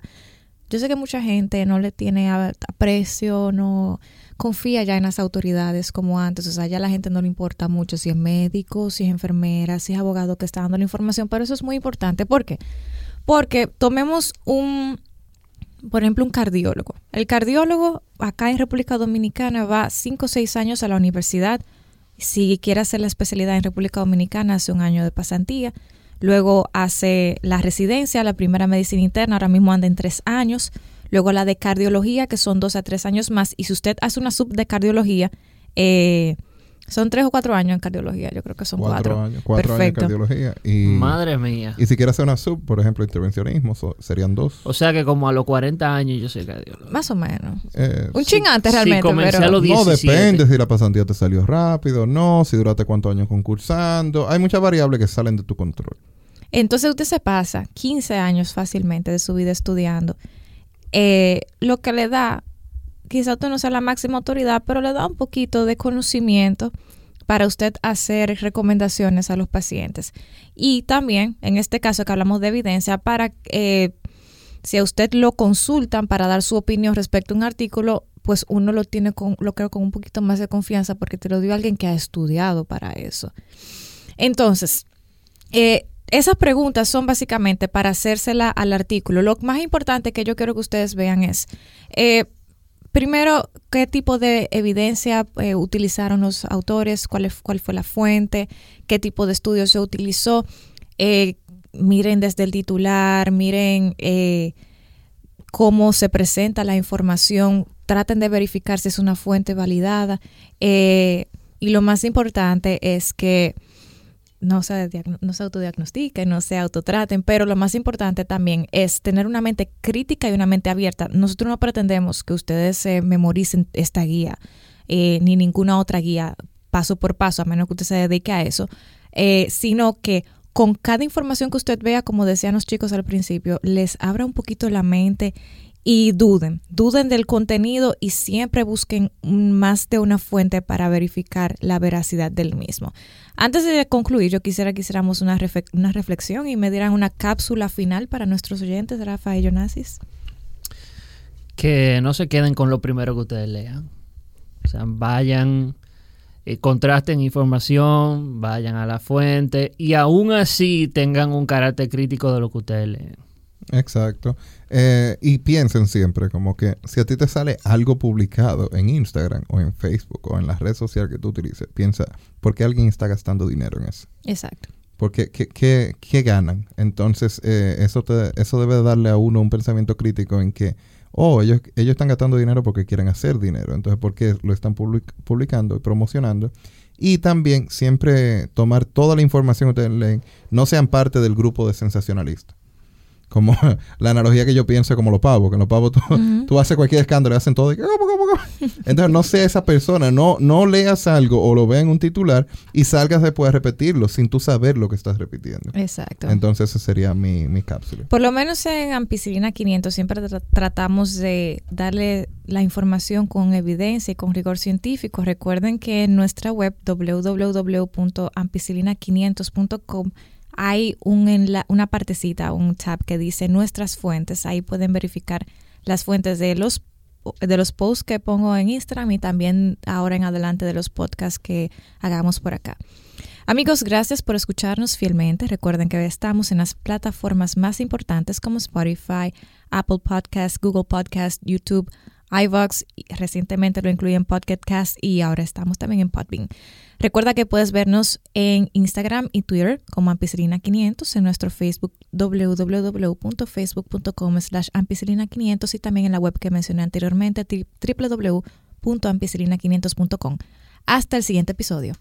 yo sé que mucha gente no le tiene aprecio, no confía ya en las autoridades como antes. O sea, ya la gente no le importa mucho si es médico, si es enfermera, si es abogado que está dando la información, pero eso es muy importante. ¿Por qué? Porque tomemos un, por ejemplo, un cardiólogo. El cardiólogo acá en República Dominicana va 5 o 6 años a la universidad. Si quiere hacer la especialidad en República Dominicana, hace un año de pasantía. Luego hace la residencia, la primera medicina interna, ahora mismo anda en tres años. Luego la de cardiología, que son dos a tres años más. Y si usted hace una sub de cardiología, eh, son tres o cuatro años en cardiología. Yo creo que son cuatro. Cuatro años. Cuatro Perfecto. años en cardiología. Y, Madre mía. y si quieres hacer una sub, por ejemplo, intervencionismo, so- serían dos. O sea que como a los 40 años yo soy cardiólogo. Más o menos. Eh, Un sí. chingante realmente, comencé pero... a los No 17. depende si la pasantía te salió rápido, no, si duraste cuántos años concursando. Hay muchas variables que salen de tu control. Entonces usted se pasa 15 años fácilmente de su vida estudiando, eh, lo que le da, quizá usted no sea la máxima autoridad, pero le da un poquito de conocimiento para usted hacer recomendaciones a los pacientes. Y también, en este caso que hablamos de evidencia, para eh, si a usted lo consultan para dar su opinión respecto a un artículo, pues uno lo tiene con, lo creo con un poquito más de confianza porque te lo dio alguien que ha estudiado para eso. Entonces, eh, esas preguntas son básicamente para hacérsela al artículo. Lo más importante que yo quiero que ustedes vean es, eh, primero, qué tipo de evidencia eh, utilizaron los autores, cuál, cuál fue la fuente, qué tipo de estudio se utilizó. Eh, miren desde el titular, miren eh, cómo se presenta la información, traten de verificar si es una fuente validada. Eh, y lo más importante es que no se, no se autodiagnostiquen, no se autotraten, pero lo más importante también es tener una mente crítica y una mente abierta. Nosotros no pretendemos que ustedes se memoricen esta guía, eh, ni ninguna otra guía paso por paso, a menos que usted se dedique a eso, eh, sino que con cada información que usted vea, como decían los chicos al principio, les abra un poquito la mente y duden, duden del contenido y siempre busquen más de una fuente para verificar la veracidad del mismo. Antes de concluir, yo quisiera que hiciéramos una, una reflexión y me dieran una cápsula final para nuestros oyentes, Rafa y. Que no se queden con lo primero que ustedes lean. O sea, vayan, eh, contrasten información, vayan a la fuente y aún así tengan un carácter crítico de lo que ustedes leen. Exacto. Eh, y piensen siempre como que si a ti te sale algo publicado en Instagram o en Facebook o en las redes sociales que tú utilices, piensa, ¿por qué alguien está gastando dinero en eso? Exacto. Porque, ¿qué, qué, qué ganan? Entonces, eh, eso, te, eso debe darle a uno un pensamiento crítico en que, oh, ellos, ellos están gastando dinero porque quieren hacer dinero. Entonces, ¿por qué lo están public- publicando y promocionando? Y también siempre tomar toda la información que ustedes leen, no sean parte del grupo de sensacionalistas. Como *laughs* la analogía que yo pienso como los pavos, que los pavos tú, *laughs* haces cualquier escándalo y hacen todo. y que, "¿Cómo, cómo, cómo?". Entonces no sea esa persona, no, no leas algo o lo veas en un titular y salgas después a repetirlo sin tú saber lo que estás repitiendo. Exacto. Entonces esa sería mi, mi cápsula. Por lo menos en Ampicilina 500 siempre tra- tratamos de darle la información con evidencia y con rigor científico. Recuerden que en nuestra web www.ampicilina500.com hay una partecita, un tab que dice nuestras fuentes. Ahí pueden verificar las fuentes de los de los posts que pongo en Instagram y también ahora en adelante de los podcasts que hagamos por acá. Amigos, gracias por escucharnos fielmente. Recuerden que estamos en las plataformas más importantes como Spotify, Apple Podcasts, Google Podcasts, YouTube, iVoox. y Recientemente lo incluí en Podcast y ahora estamos también en Podbean. Recuerda que puedes vernos en Instagram y Twitter como Ampicilina500, en nuestro Facebook www.facebook.com slash ampicilina500 y también en la web que mencioné anteriormente www.ampicilina500.com. Hasta el siguiente episodio.